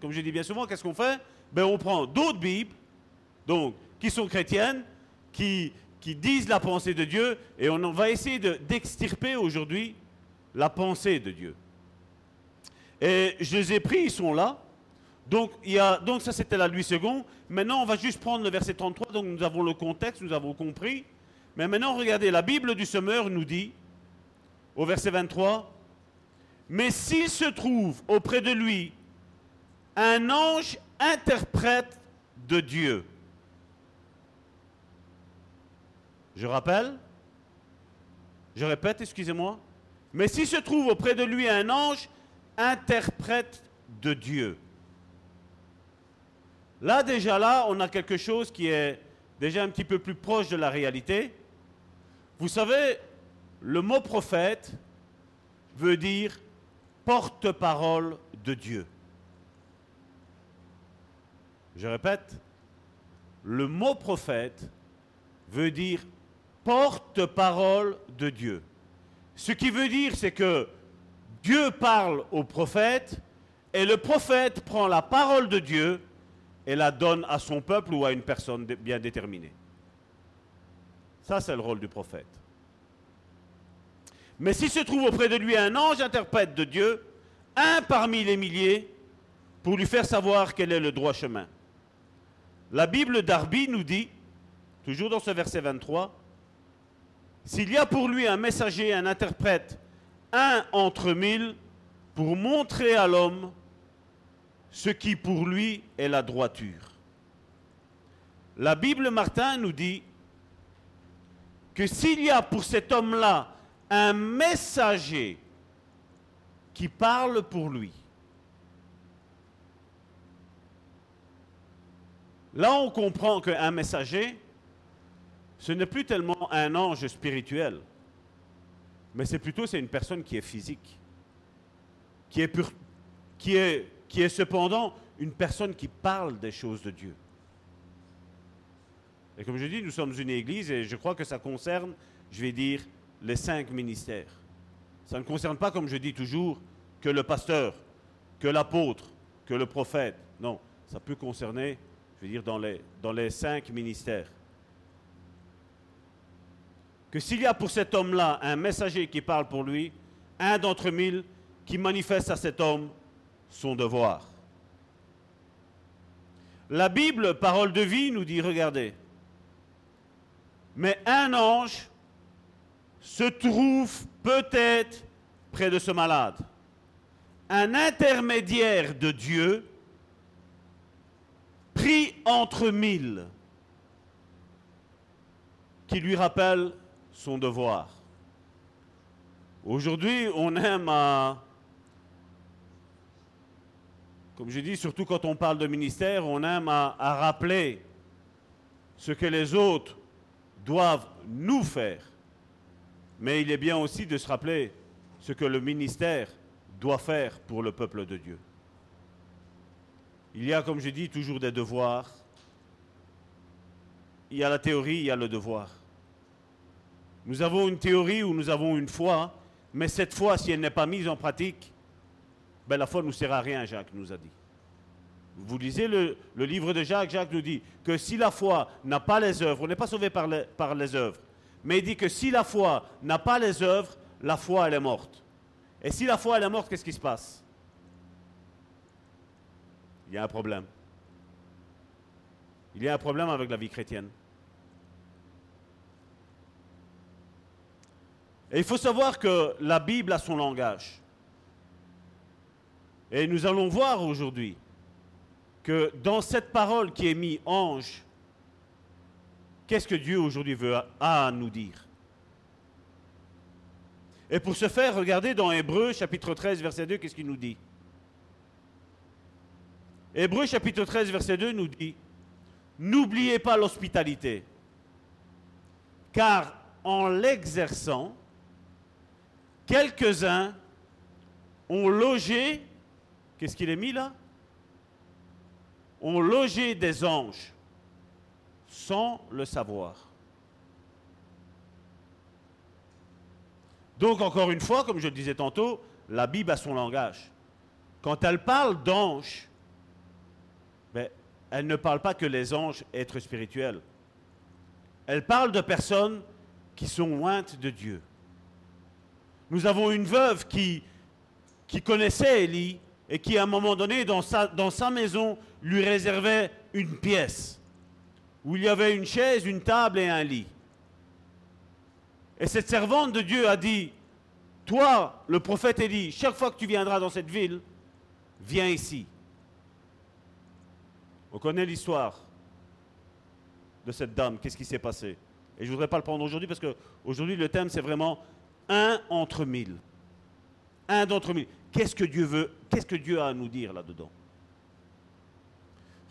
comme je dis bien souvent, qu'est-ce qu'on fait? Ben, On prend d'autres Bibles, donc, qui sont chrétiennes, qui, qui disent la pensée de Dieu, et on va essayer d'extirper aujourd'hui la pensée de Dieu. Et je les ai pris, ils sont là. Donc, ça, c'était la Louis II. Maintenant, on va juste prendre le verset 33. Donc, nous avons le contexte, nous avons compris. Mais maintenant, regardez, la Bible du semeur nous dit, au verset 23, Mais s'il se trouve auprès de lui un ange interprète de Dieu, je rappelle, je répète, excusez-moi, mais s'il se trouve auprès de lui un ange interprète de Dieu, Là, déjà, là, on a quelque chose qui est déjà un petit peu plus proche de la réalité. Vous savez, le mot prophète veut dire porte-parole de Dieu. Je répète, le mot prophète veut dire porte-parole de Dieu. Ce qui veut dire, c'est que Dieu parle au prophète et le prophète prend la parole de Dieu et la donne à son peuple ou à une personne bien déterminée. Ça, c'est le rôle du prophète. Mais s'il se trouve auprès de lui un ange interprète de Dieu, un parmi les milliers, pour lui faire savoir quel est le droit chemin. La Bible d'Arby nous dit, toujours dans ce verset 23, s'il y a pour lui un messager, un interprète, un entre mille, pour montrer à l'homme ce qui pour lui est la droiture. La Bible Martin nous dit que s'il y a pour cet homme-là un messager qui parle pour lui, là on comprend qu'un messager, ce n'est plus tellement un ange spirituel, mais c'est plutôt c'est une personne qui est physique, qui est, qui est cependant une personne qui parle des choses de Dieu. Et comme je dis, nous sommes une église et je crois que ça concerne, je vais dire, les cinq ministères. Ça ne concerne pas, comme je dis toujours, que le pasteur, que l'apôtre, que le prophète. Non, ça peut concerner, je veux dire, dans les, dans les cinq ministères. Que s'il y a pour cet homme-là un messager qui parle pour lui, un d'entre mille qui manifeste à cet homme son devoir. La Bible, parole de vie, nous dit, regardez, mais un ange se trouve peut-être près de ce malade. Un intermédiaire de Dieu pris entre mille qui lui rappelle son devoir. Aujourd'hui, on aime à, comme je dis, surtout quand on parle de ministère, on aime à, rappeler ce que les autres doivent nous faire. Mais il est bien aussi de se rappeler ce que le ministère doit faire pour le peuple de Dieu. Il y a, comme je dis, toujours des devoirs. Il y a la théorie, il y a le devoir. Nous avons une théorie ou nous avons une foi, mais cette foi, si elle n'est pas mise en pratique, ben la foi ne nous sert à rien, Jacques nous a dit. Vous lisez le, livre de Jacques, Jacques nous dit que si la foi n'a pas les œuvres, on n'est pas sauvé par les, par les œuvres, mais il dit que si la foi n'a pas les œuvres, la foi, elle est morte. Et si la foi, elle est morte, qu'est-ce qui se passe? Il y a un problème. Il y a un problème avec la vie chrétienne. Et il faut savoir que la Bible a son langage. Et nous allons voir aujourd'hui que dans cette parole qui est mise ange, qu'est-ce que Dieu aujourd'hui veut à nous dire? Et pour ce faire, regardez dans Hébreu chapitre 13 verset 2, qu'est-ce qu'il nous dit? Hébreu chapitre 13 verset 2 nous dit, n'oubliez pas l'hospitalité, car en l'exerçant, quelques-uns ont logé, qu'est-ce qu'il est mis là? Ont logé des anges sans le savoir. Donc encore une fois, comme je le disais tantôt, la Bible a son langage. Quand elle parle d'anges, ben, elle ne parle pas que les anges êtres spirituels. Elle parle de personnes qui sont lointes de Dieu. Nous avons une veuve qui, connaissait Élie et qui, à un moment donné, dans sa, dans sa maison, lui réservait une pièce où il y avait une chaise, une table et un lit. Et cette servante de Dieu a dit, toi, le prophète Élie, chaque fois que tu viendras dans cette ville, viens ici. On connaît l'histoire de cette dame, qu'est-ce qui s'est passé? Et je ne voudrais pas le prendre aujourd'hui parce qu'aujourd'hui le thème c'est vraiment un entre mille. Un d'entre mille. Qu'est-ce que Dieu veut Qu'est-ce que Dieu a à nous dire là-dedans?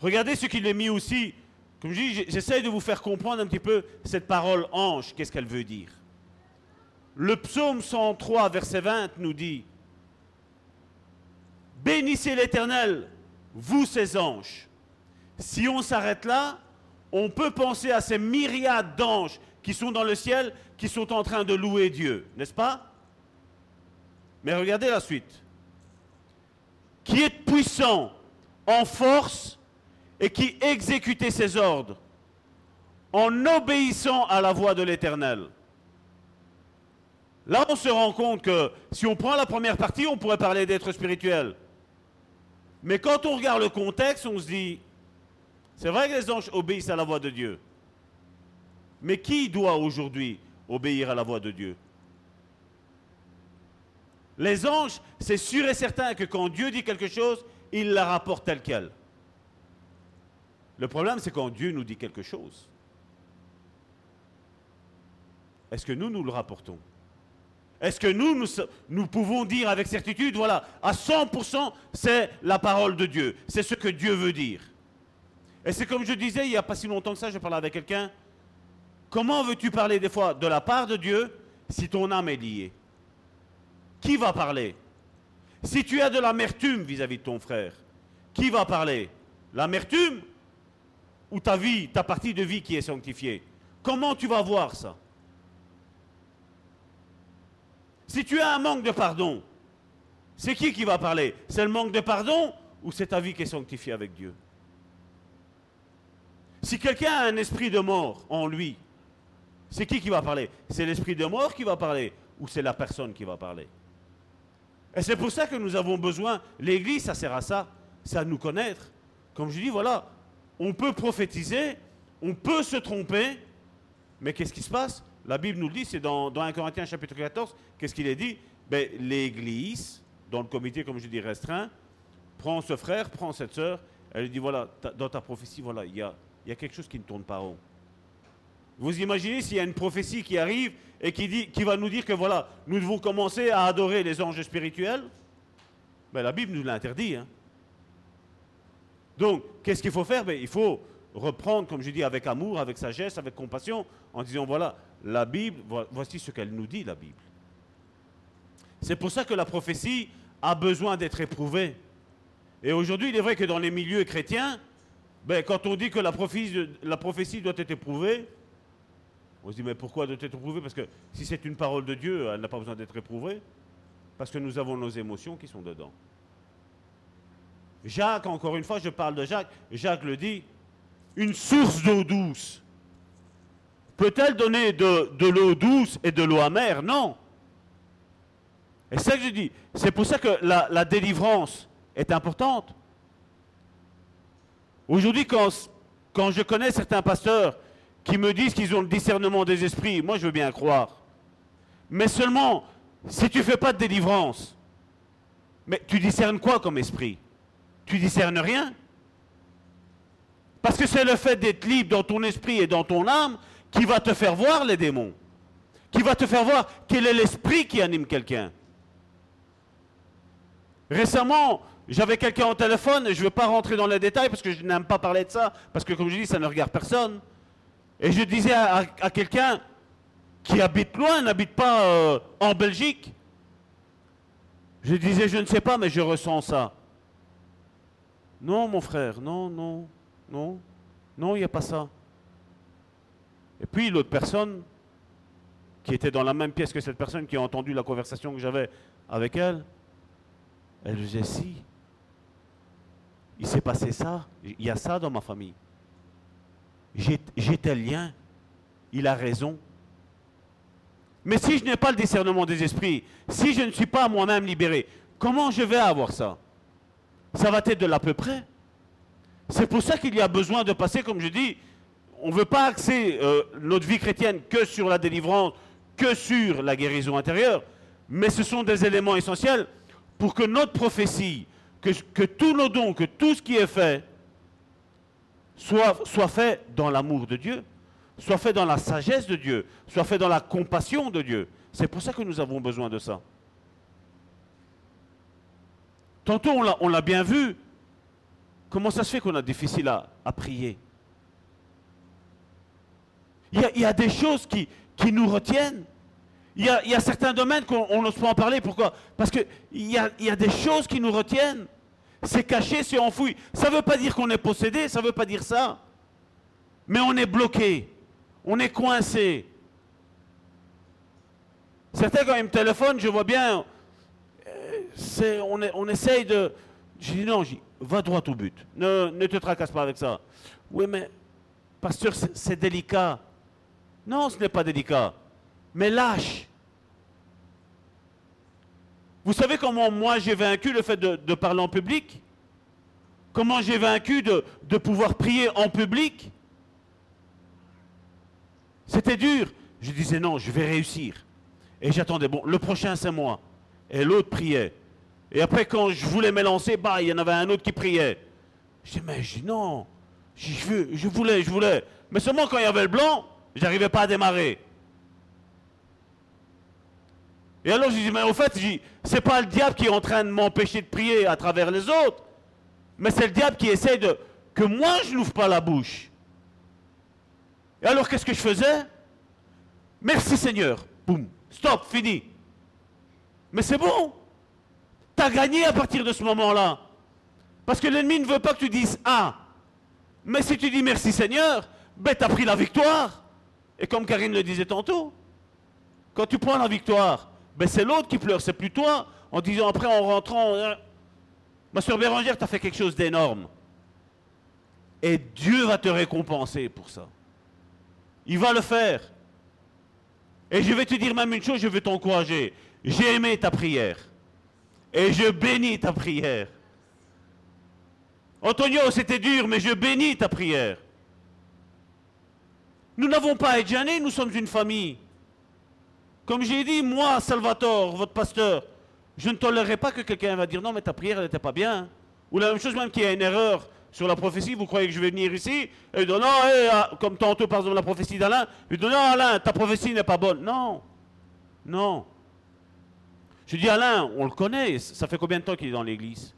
Regardez ce qu'il est mis aussi. Comme je dis, j'essaie de vous faire comprendre un petit peu cette parole ange, qu'est-ce qu'elle veut dire? Le psaume 103, verset 20 nous dit Bénissez l'Éternel, vous ses anges. Si on s'arrête là, on peut penser à ces myriades d'anges qui sont dans le ciel, qui sont en train de louer Dieu, n'est-ce pas? Mais regardez la suite. Qui est puissant en force et qui exécutait ses ordres en obéissant à la voix de l'Éternel. Là, on se rend compte que si on prend la première partie, on pourrait parler d'être spirituel. Mais quand on regarde le contexte, on se dit, c'est vrai que les anges obéissent à la voix de Dieu. Mais qui doit aujourd'hui obéir à la voix de Dieu? Les anges, c'est sûr et certain que quand Dieu dit quelque chose, il la rapporte telle qu'elle. Le problème, c'est quand Dieu nous dit quelque chose. Est-ce que nous, nous le rapportons? Est-ce que nous, nous, nous, pouvons dire avec certitude, voilà, à 100%, c'est la parole de Dieu, c'est ce que Dieu veut dire? Et c'est comme je disais, il n'y a pas si longtemps que ça, je parlais avec quelqu'un, comment veux-tu parler des fois de la part de Dieu si ton âme est liée? Qui va parler? Si tu as de l'amertume vis-à-vis de ton frère, qui va parler? L'amertume ou ta vie, ta partie de vie qui est sanctifiée? Comment tu vas voir ça? Si tu as un manque de pardon, c'est qui qui va parler? C'est le manque de pardon ou c'est ta vie qui est sanctifiée avec Dieu? Si quelqu'un a un esprit de mort en lui, c'est qui qui va parler? C'est l'esprit de mort qui va parler ou c'est la personne qui va parler? Et c'est pour ça que nous avons besoin, l'Église, ça sert à ça, c'est à nous connaître. Comme je dis, voilà, on peut prophétiser, on peut se tromper, mais qu'est-ce qui se passe? La Bible nous le dit, c'est dans, dans 1 Corinthiens chapitre 14, qu'est-ce qu'il est dit? Ben, L'Église, dans le comité, comme je dis, restreint, prend ce frère, prend cette sœur, elle dit, voilà, dans ta prophétie, voilà, il y a, y a quelque chose qui ne tourne pas rond. Vous imaginez s'il y a une prophétie qui arrive et qui, dit, qui va nous dire que voilà, nous devons commencer à adorer les anges spirituels? Ben, La Bible nous l'interdit. Hein. Donc, qu'est-ce qu'il faut faire? Ben, Il faut reprendre, comme je dis, avec amour, avec sagesse, avec compassion, en disant voilà, la Bible, voici ce qu'elle nous dit, la Bible. C'est pour ça que la prophétie a besoin d'être éprouvée. Et aujourd'hui, il est vrai que dans les milieux chrétiens, ben, quand on dit que la prophétie, doit être éprouvée, on se dit, mais pourquoi doit être éprouvée? Parce que si c'est une parole de Dieu, elle n'a pas besoin d'être éprouvée. Parce que nous avons nos émotions qui sont dedans. Jacques, encore une fois, je parle de Jacques. Jacques le dit, une source d'eau douce peut-elle donner de, l'eau douce et de l'eau amère? Non. Et c'est ça que je dis. C'est pour ça que la délivrance est importante. Aujourd'hui, quand, je connais certains pasteurs qui me disent qu'ils ont le discernement des esprits, moi je veux bien croire. Mais seulement, si tu ne fais pas de délivrance, mais tu discernes quoi comme esprit? Tu discernes rien. Parce que c'est le fait d'être libre dans ton esprit et dans ton âme qui va te faire voir les démons. Qui va te faire voir quel est l'esprit qui anime quelqu'un. Récemment, j'avais quelqu'un au téléphone, je ne veux pas rentrer dans les détails parce que je n'aime pas parler de ça, parce que comme je dis, ça ne regarde personne. Et je disais à, quelqu'un qui habite loin, n'habite pas euh, en Belgique, je disais, je ne sais pas, mais je ressens ça. Non, mon frère, non, non, non, non, il n'y a pas ça. Et puis l'autre personne, qui était dans la même pièce que cette personne, qui a entendu la conversation que j'avais avec elle, elle disait, si, il s'est passé ça, il y a ça dans ma famille j'ai tel lien, il a raison. Mais si je n'ai pas le discernement des esprits, si je ne suis pas moi-même libéré, comment je vais avoir ça? Ça va être de l'à peu près. C'est pour ça qu'il y a besoin de passer, comme je dis, on ne veut pas axer euh, notre vie chrétienne que sur la délivrance, que sur la guérison intérieure, mais ce sont des éléments essentiels pour que notre prophétie, que, que tous nos dons, que tout ce qui est fait, soit, fait dans l'amour de Dieu, soit fait dans la sagesse de Dieu, soit fait dans la compassion de Dieu. C'est pour ça que nous avons besoin de ça. Tantôt, on l'a bien vu. Comment ça se fait qu'on a difficile à, prier? Il y, a, des choses qui, nous retiennent. Il y, a, certains domaines qu'on n'ose pas en parler. Pourquoi? Parce qu'il y a des choses qui nous retiennent. C'est caché, c'est enfoui. Ça ne veut pas dire qu'on est possédé, ça ne veut pas dire ça. Mais on est bloqué, on est coincé. Certains, quand ils me téléphonent, je vois bien, euh, on, essaye de... Je dis non, va droit au but. Ne te tracasse pas avec ça. Oui, mais, pasteur, c'est délicat. Non, ce n'est pas délicat. Mais lâche. Vous savez comment moi j'ai vaincu le fait de, parler en public? Comment j'ai vaincu de, pouvoir prier en public? C'était dur. Je disais non, je vais réussir. Et j'attendais, bon, le prochain c'est moi. Et l'autre priait. Et après, quand je voulais me lancer, bah, il y en avait un autre qui priait. Je dis, mais non, je, je voulais, je voulais. Mais seulement quand il y avait le blanc, j'arrivais pas à démarrer. Et alors je dis, mais au fait, c'est pas le diable qui est en train de m'empêcher de prier à travers les autres, mais c'est le diable qui essaie de que moi je n'ouvre pas la bouche. Et alors qu'est-ce que je faisais? Merci Seigneur. Boum. Stop, fini. Mais c'est bon. Tu as gagné à partir de ce moment-là. Parce que l'ennemi ne veut pas que tu dises ah. Mais si tu dis merci Seigneur, ben tu as pris la victoire. Et comme Karine le disait tantôt, quand tu prends la victoire, ben c'est l'autre qui pleure, c'est plus toi, en disant après en rentrant, ma soeur Bérangère, tu as fait quelque chose d'énorme. Et Dieu va te récompenser pour ça. Il va le faire. Et je vais te dire même une chose, je vais t'encourager. J'ai aimé ta prière. Et je bénis ta prière. Antonio, c'était dur, mais je bénis ta prière. Nous n'avons pas à être nous sommes une famille. Comme j'ai dit, moi, Salvatore, votre pasteur, je ne tolérerai pas que quelqu'un va dire non, mais ta prière n'était pas bien. Ou la même chose même qu'il y a une erreur sur la prophétie, vous croyez que je vais venir ici et dire non, ah, comme tantôt par exemple la prophétie d'Alain, je dis non Alain, ta prophétie n'est pas bonne. Non, non. Je dis Alain, on le connaît, ça fait combien de temps qu'il est dans l'église?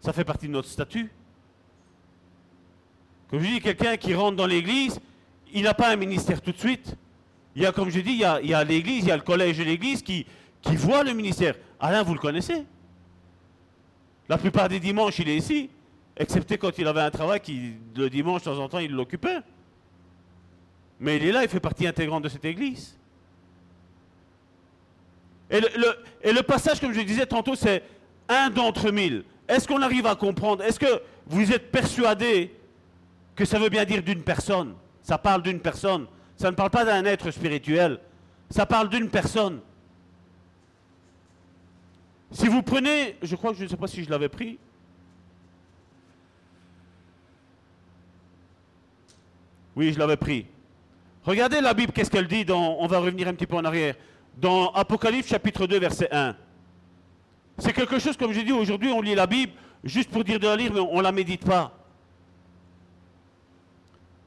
Ça fait partie de notre statut. Comme je dis, quelqu'un qui rentre dans l'église, il n'a pas un ministère tout de suite. Il y a, comme je dis, il y a, l'église, il y a le collège de l'église qui, qui voit le ministère. Alain, vous le connaissez? La plupart des dimanches, il est ici, excepté quand il avait un travail qui, le dimanche, de temps en temps, il l'occupait. Mais il est là, il fait partie intégrante de cette église. Et le, passage, comme je disais tantôt, c'est un d'entre mille. Est-ce qu'on arrive à comprendre? Est-ce que vous êtes persuadé que ça veut bien dire d'une personne? Ça parle d'une personne. Ça ne parle pas d'un être spirituel. Ça parle d'une personne. Si vous prenez, je crois que je ne sais pas si je l'avais pris. Oui, je l'avais pris. Regardez la Bible, qu'est-ce qu'elle dit dans, on va revenir un petit peu en arrière, dans Apocalypse chapitre 2, verset 1. C'est quelque chose, comme j'ai dit, aujourd'hui on lit la Bible juste pour dire de la lire, mais on ne la médite pas.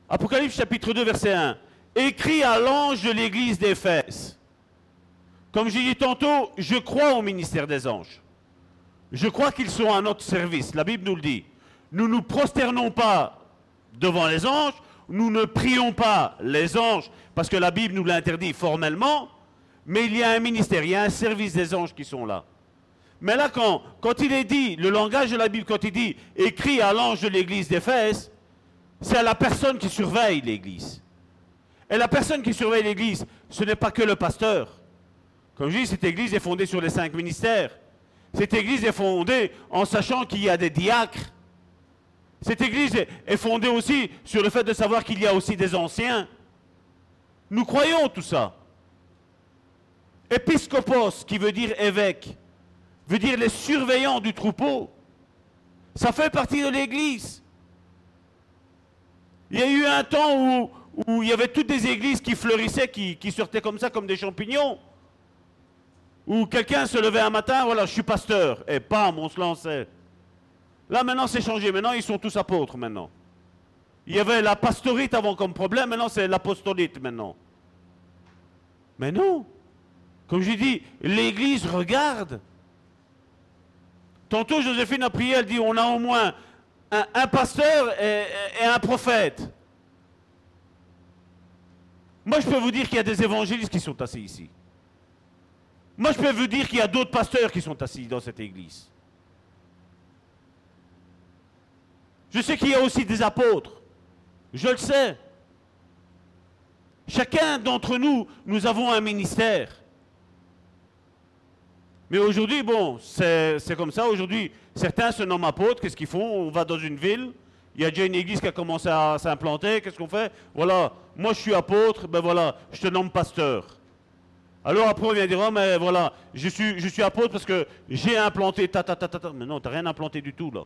Apocalypse chapitre 2, verset 1. Écrit à l'ange de l'église d'Éphèse. Comme j'ai dit tantôt, je crois au ministère des anges. Je crois qu'ils sont à notre service. La Bible nous le dit. Nous ne nous prosternons pas devant les anges, nous ne prions pas les anges, parce que la Bible nous l'interdit formellement, mais il y a un ministère, il y a un service des anges qui sont là. Mais là, quand, quand il est dit, le langage de la Bible, quand il dit écrit à l'ange de l'église d'Éphèse, c'est à la personne qui surveille l'église. Et la personne qui surveille l'église, ce n'est pas que le pasteur. Comme je dis, cette église est fondée sur les cinq ministères. Cette église est fondée en sachant qu'il y a des diacres. Cette église est fondée aussi sur le fait de savoir qu'il y a aussi des anciens. Nous croyons tout ça. Épiscopos, qui veut dire évêque, veut dire les surveillants du troupeau. Ça fait partie de l'église. Il y a eu un temps où, il y avait toutes des églises qui fleurissaient, qui, sortaient comme ça, comme des champignons. Où quelqu'un se levait un matin, voilà, je suis pasteur, et bam, on se lançait. Là, maintenant, c'est changé. Maintenant, ils sont tous apôtres, maintenant. Il y avait la pastorite avant comme problème, maintenant, c'est l'apostolite, maintenant. Mais non. Comme je dis, l'Église regarde. Tantôt, Joséphine a prié, elle dit, on a au moins un, pasteur et un prophète. Moi, je peux vous dire qu'il y a des évangélistes qui sont assis ici. Moi, je peux vous dire qu'il y a d'autres pasteurs qui sont assis dans cette église. Je sais qu'il y a aussi des apôtres. Je le sais. Chacun d'entre nous, nous avons un ministère. Mais aujourd'hui, bon, c'est comme ça. Aujourd'hui, certains se nomment apôtres. Qu'est-ce qu'ils font? On va dans une ville. Il y a déjà une église qui a commencé à s'implanter. Qu'est-ce qu'on fait? Voilà, moi je suis apôtre. Ben voilà, je te nomme pasteur. Alors après, on vient dire, oh, mais voilà, je suis, apôtre parce que j'ai implanté ta ta ta. Mais non, tu n'as rien implanté du tout là.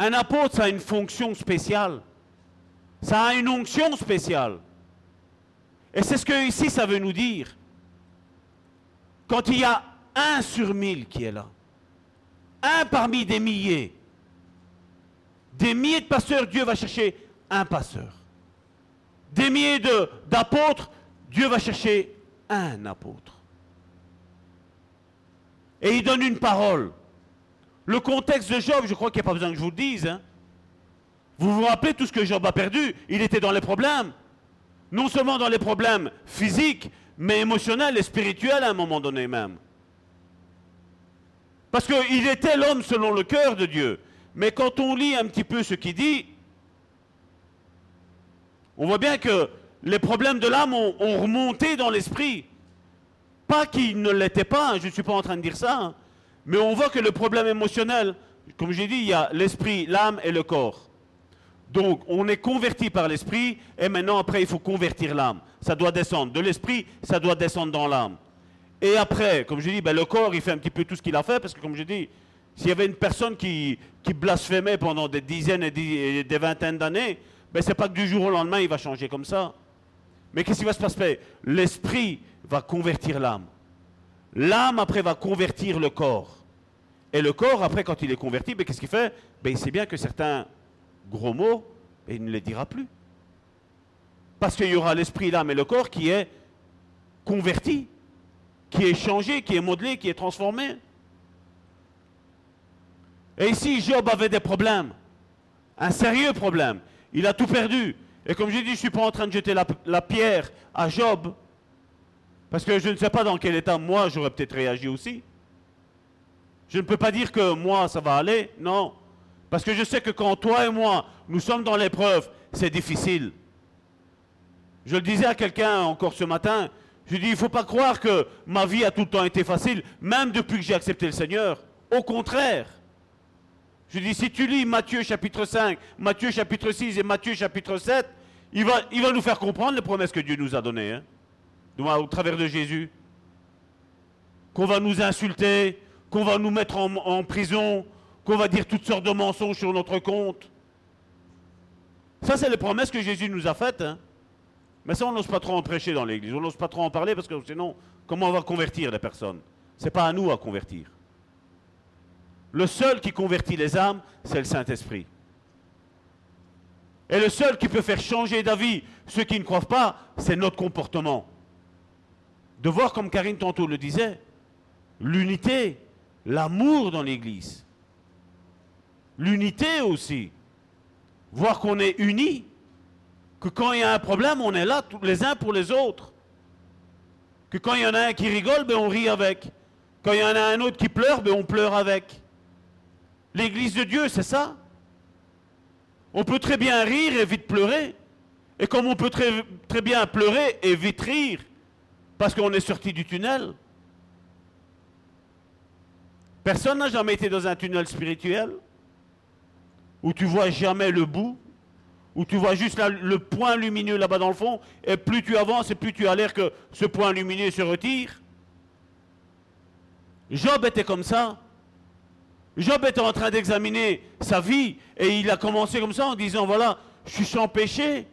Un apôtre, ça a une fonction spéciale. Ça a une onction spéciale. Et c'est ce que ici ça veut nous dire. Quand il y a un sur mille qui est là, un parmi des milliers, des milliers de pasteurs, Dieu va chercher un pasteur des milliers d'apôtres, Dieu va chercher un apôtre. Et il donne une parole. Le contexte de Job, je crois qu'il n'y a pas besoin que je vous le dise. Hein. Vous vous rappelez tout ce que Job a perdu? Il était dans les problèmes. Non seulement dans les problèmes physiques, mais émotionnels et spirituels à un moment donné même. Parce qu'il était l'homme selon le cœur de Dieu. Mais quand on lit un petit peu ce qu'il dit, on voit bien que les problèmes de l'âme ont, remonté dans l'esprit. Pas qu'ils ne l'étaient pas, hein, je ne suis pas en train de dire ça, hein. mais on voit que le problème émotionnel, comme j'ai dit, il y a l'esprit, l'âme et le corps. Donc on est converti par l'esprit et maintenant après il faut convertir l'âme. Ça doit descendre de l'esprit, ça doit descendre dans l'âme. Et après, comme je dis, ben, le corps il fait un petit peu tout ce qu'il a fait parce que comme je dis, s'il y avait une personne qui, blasphémait pendant des dizaines et des vingtaines d'années, ben, c'est pas que du jour au lendemain, il va changer comme ça. Mais qu'est-ce qui va se passer? L'esprit va convertir l'âme. L'âme, après, va convertir le corps. Et le corps, après, quand il est converti, ben, qu'est-ce qu'il fait? Ben, Il sait bien que certains gros mots, ben, il ne les dira plus. Parce qu'il y aura l'esprit, l'âme et le corps qui est converti, qui est changé, qui est modelé, qui est transformé. Et ici, Job avait des problèmes, un sérieux problème. Il a tout perdu. Et comme je dis, je ne suis pas en train de jeter la, la, pierre à Job, parce que je ne sais pas dans quel état moi j'aurais peut-être réagi aussi. Je ne peux pas dire que moi ça va aller, non. Parce que je sais que quand toi et moi, nous sommes dans l'épreuve, c'est difficile. Je le disais à quelqu'un encore ce matin, je dis, il ne faut pas croire que ma vie a tout le temps été facile, même depuis que j'ai accepté le Seigneur. Au contraire. Je dis, si tu lis Matthieu chapitre 5, Matthieu chapitre 6 et Matthieu chapitre 7, il va, nous faire comprendre les promesses que Dieu nous a données, hein, au travers de Jésus. Qu'on va nous insulter, qu'on va nous mettre en, en prison, qu'on va dire toutes sortes de mensonges sur notre compte. Ça, c'est les promesses que Jésus nous a faites. Hein. Mais ça, on n'ose pas trop en prêcher dans l'église. On n'ose pas trop en parler parce que sinon, comment on va convertir les personnes Ce n'est pas à nous à convertir. Le seul qui convertit les âmes, c'est le Saint-Esprit. Et le seul qui peut faire changer d'avis ceux qui ne croient pas, c'est notre comportement. De voir, comme Karine tantôt le disait, l'unité, l'amour dans l'Église. L'unité aussi. Voir qu'on est unis que quand il y a un problème, on est là les uns pour les autres. Que quand il y en a un qui rigole, ben on rit avec. Quand il y en a un autre qui pleure, ben on pleure avec. L'église de Dieu, c'est ça. On peut très bien rire et vite pleurer. Et comme on peut très, très bien pleurer et vite rire, parce qu'on est sorti du tunnel. Personne n'a jamais été dans un tunnel spirituel où tu vois jamais le bout où tu vois juste le point lumineux là-bas dans le fond, et plus tu avances, et plus tu as l'air que ce point lumineux se retire. Job était comme ça. Job était en train d'examiner sa vie, et il a commencé comme ça en disant, voilà, je suis sans péché,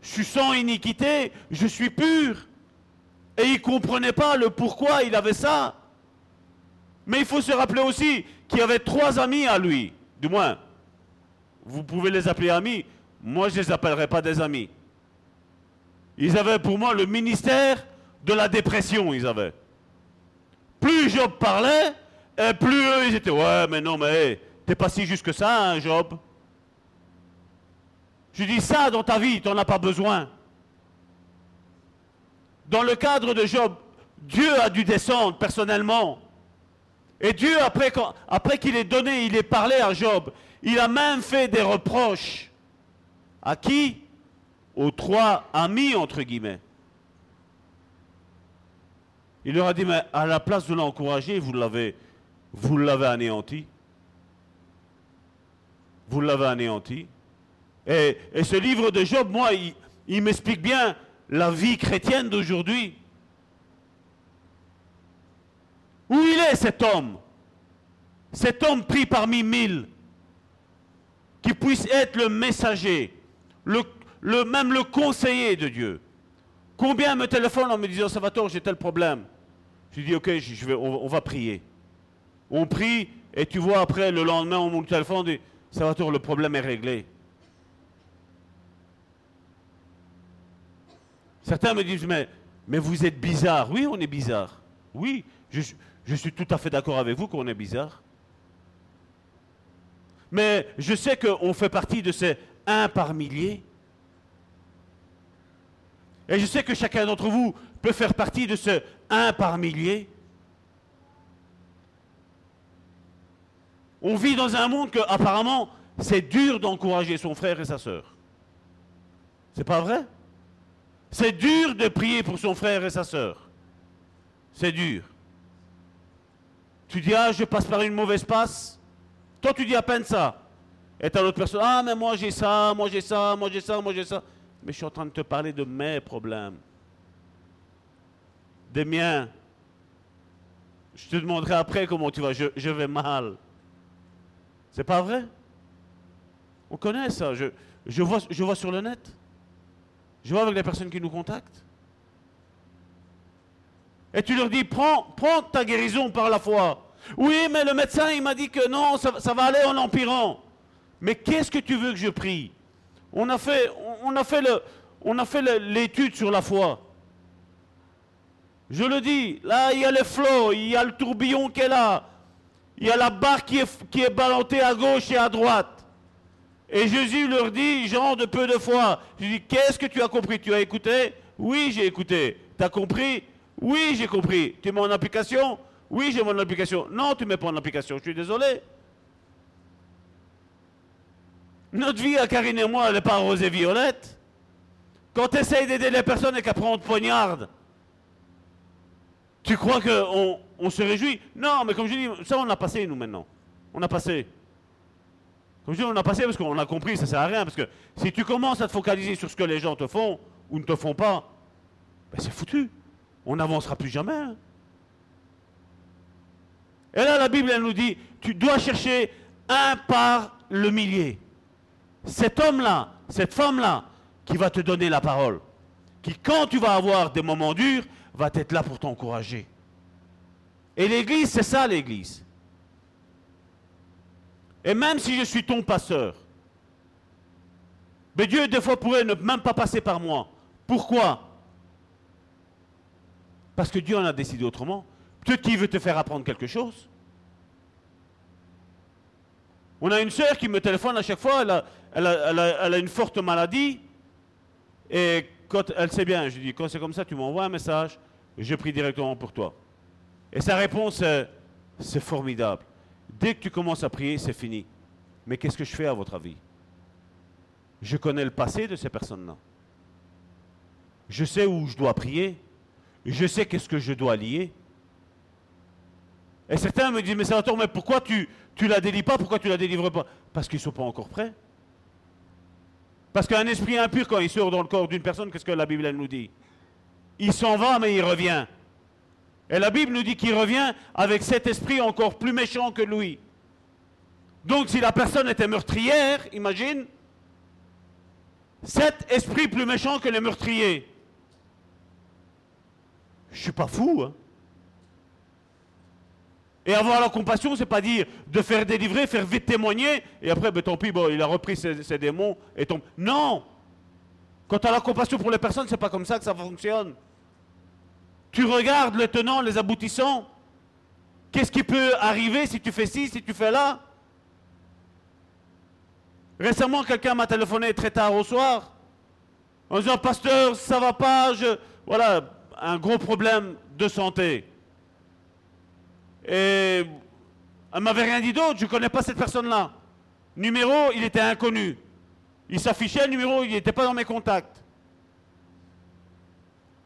je suis sans iniquité, je suis pur. Et il ne comprenait pas le pourquoi il avait ça. Mais il faut se rappeler aussi qu'il y avait trois amis à lui, du moins, vous pouvez les appeler amis, moi je ne les appellerai pas des amis. Ils avaient pour moi le ministère de la dépression, ils avaient. Plus Job parlait, et plus eux, ils étaient, ouais, mais non, mais t'es pas si juste que ça, hein, Job. Je dis ça dans ta vie, tu n'en as pas besoin. Dans le cadre de Job, Dieu a dû descendre personnellement. Et Dieu, après, après qu'il ait donné, il ait parlé à Job, il a même fait des reproches. À qui? Aux trois amis, entre guillemets. Il leur a dit, mais à la place de l'encourager, vous l'avez, vous l'avez anéanti. Vous l'avez anéanti. Et, ce livre de Job, moi, il m'explique bien la vie chrétienne d'aujourd'hui. Où il est cet homme? Cet homme pris parmi mille, qui puisse être le messager, le, même le conseiller de Dieu. Combien me téléphone en me disant Salvatore, j'ai tel problème Je dis ok, on, va prier. On prie et tu vois après le lendemain on me téléphone on dit Salvatore, le problème est réglé. Certains me disent mais, mais vous êtes bizarre. Oui, on est bizarre. Oui, je, je suis tout à fait d'accord avec vous qu'on est bizarre. Mais je sais qu'on fait partie de ces un par millier. Et je sais que chacun d'entre vous peut faire partie de ce un par millier. On vit dans un monde que, apparemment, c'est dur d'encourager son frère et sa sœur. C'est pas vrai? C'est dur de prier pour son frère et sa sœur. C'est dur. Tu dis, ah, je passe par une mauvaise passe. Toi, tu dis à peine ça. Et t'as l'autre personne, ah mais moi j'ai ça, moi j'ai ça, moi j'ai ça, moi j'ai ça. Mais je suis en train de te parler de mes problèmes. Des miens. Je te demanderai après comment tu vas. Je, je vais mal. C'est pas vrai? On connaît ça. Je, je, vois, je vois sur le net. Je vois avec les personnes qui nous contactent. Et tu leur dis, prends, ta guérison par la foi. Oui, mais le médecin, il m'a dit que non, ça va aller en empirant. Mais qu'est-ce que tu veux que je prie? On a fait, l'étude sur la foi. Je le dis, là, il y a le flot, il y a le tourbillon qui est là. Il y a la barre qui est, qui à gauche et à droite. Et Jésus leur dit, Jean, de peu de foi. Je dis, qu'est-ce que tu as compris? Tu as écouté? Oui, j'ai écouté. Tu as compris? Oui, j'ai compris. Tu mets en application? Oui, j'ai mon application. Non, tu ne mets pas en application. Je suis désolé. Notre vie à Karine et moi, elle n'est pas rose et violette. Quand tu essayes d'aider les personnes et qu'après on te poignarde, tu crois qu'on on se réjouit? Non, mais comme je dis, ça on a passé nous maintenant. On a passé. Comme je dis, on a passé parce qu'on a compris, ça sert à rien. Parce que si tu commences à te focaliser sur ce que les gens te font ou ne te font pas, ben c'est foutu. On n'avancera plus jamais. Hein. Et là, la Bible, elle nous dit, tu dois chercher un par le millier. Cet homme-là, cette femme-là, qui va te donner la parole, qui, quand tu vas avoir des moments durs, va être là pour t'encourager. Et l'Église, c'est ça l'Église. Et même si je suis ton pasteur, mais Dieu, des fois, pourrait ne même pas passer par moi. Pourquoi? Parce que Dieu en a décidé autrement. Peut-être qu'il veut te faire apprendre quelque chose. On a une sœur qui me téléphone à chaque fois, une forte maladie. Et quand elle sait bien, je dis, quand c'est comme ça, tu m'envoies un message, je prie directement pour toi. Et sa réponse, c'est formidable. Dès que tu commences à prier, c'est fini. Mais qu'est-ce que je fais à votre avis? Je connais le passé de ces personnes-là. Je sais où je dois prier. Je sais qu'est-ce que je dois lier. Et certains me disent, mais Salvatore, mais pourquoi tu ne la délies pas? Pourquoi tu la délivres pas? Parce qu'ils ne sont pas encore prêts. Parce qu'un esprit impur, quand il sort dans le corps d'une personne, qu'est-ce que la Bible nous dit? Il s'en va, mais il revient. Et la Bible nous dit qu'il revient avec cet esprit encore plus méchant que lui. Donc si la personne était meurtrière, imagine, cet esprit plus méchant que les meurtriers. Je suis pas fou. Hein. Et avoir la compassion, c'est pas dire de faire délivrer, faire vite témoigner, et après, ben, tant pis, bon, il a repris ses, démons et tombe. Non Quand tu as la compassion pour les personnes, c'est pas comme ça que ça fonctionne. Tu regardes le tenant, les aboutissants. Qu'est-ce qui peut arriver si tu fais ci, si tu fais là? Récemment, quelqu'un m'a téléphoné très tard au soir en disant Pasteur, ça va pas, je... voilà, un gros problème de santé. Et elle m'avait rien dit d'autre, je ne connais pas cette personne-là. Numéro, il était inconnu. Il s'affichait, le numéro, il n'était pas dans mes contacts.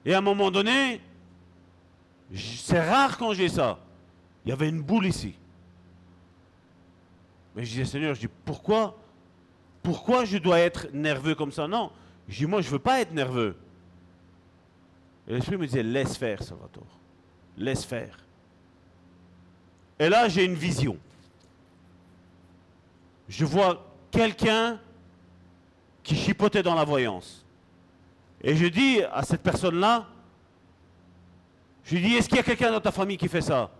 Et à un moment donné, c'est rare quand j'ai ça. Il y avait une boule ici. Mais je disais, Seigneur, je dis, pourquoi Pourquoi je dois être nerveux comme ça? Non. Je dis, moi, je ne veux pas être nerveux. Et l'Esprit me disait, laisse faire, Salvatore. Laisse faire. Et là, j'ai une vision. Je vois quelqu'un qui chipotait dans la voyance. Et je dis à cette personne-là, je lui dis, est-ce qu'il y a quelqu'un dans ta famille qui fait ça?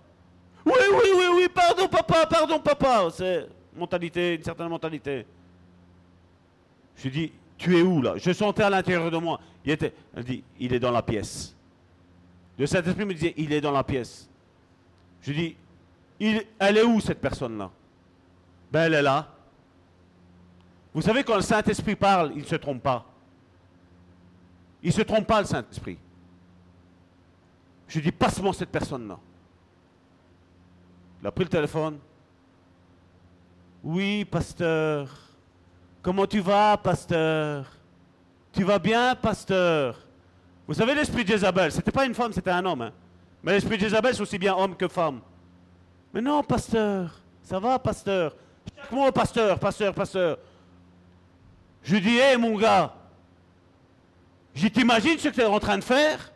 Oui, oui, oui, oui, pardon papa, pardon papa. C'est mentalité, une certaine mentalité. Je lui dis, tu es où là? Je sentais à l'intérieur de moi. Il était, elle dit, il est dans la pièce. Le Saint-Esprit me disait, il est dans la pièce. Je lui dis, elle est où cette personne-là? Ben elle est là. Vous savez, quand le Saint-Esprit parle, il ne se trompe pas. Il ne se trompe pas, le Saint-Esprit. Je dis, passe-moi cette personne-là. Il a pris le téléphone. Oui, pasteur. Comment tu vas, pasteur? Tu vas bien, pasteur? Vous savez, l'esprit de Jézabel, ce n'était pas une femme, c'était un homme. Hein. Mais l'esprit de Jézabel, c'est aussi bien homme que femme. Mais non, pasteur, ça va, pasteur? Chaque mot, pasteur, pasteur, pasteur. Je dis, hé, mon gars, je t'imagine ce que tu es en train de faire?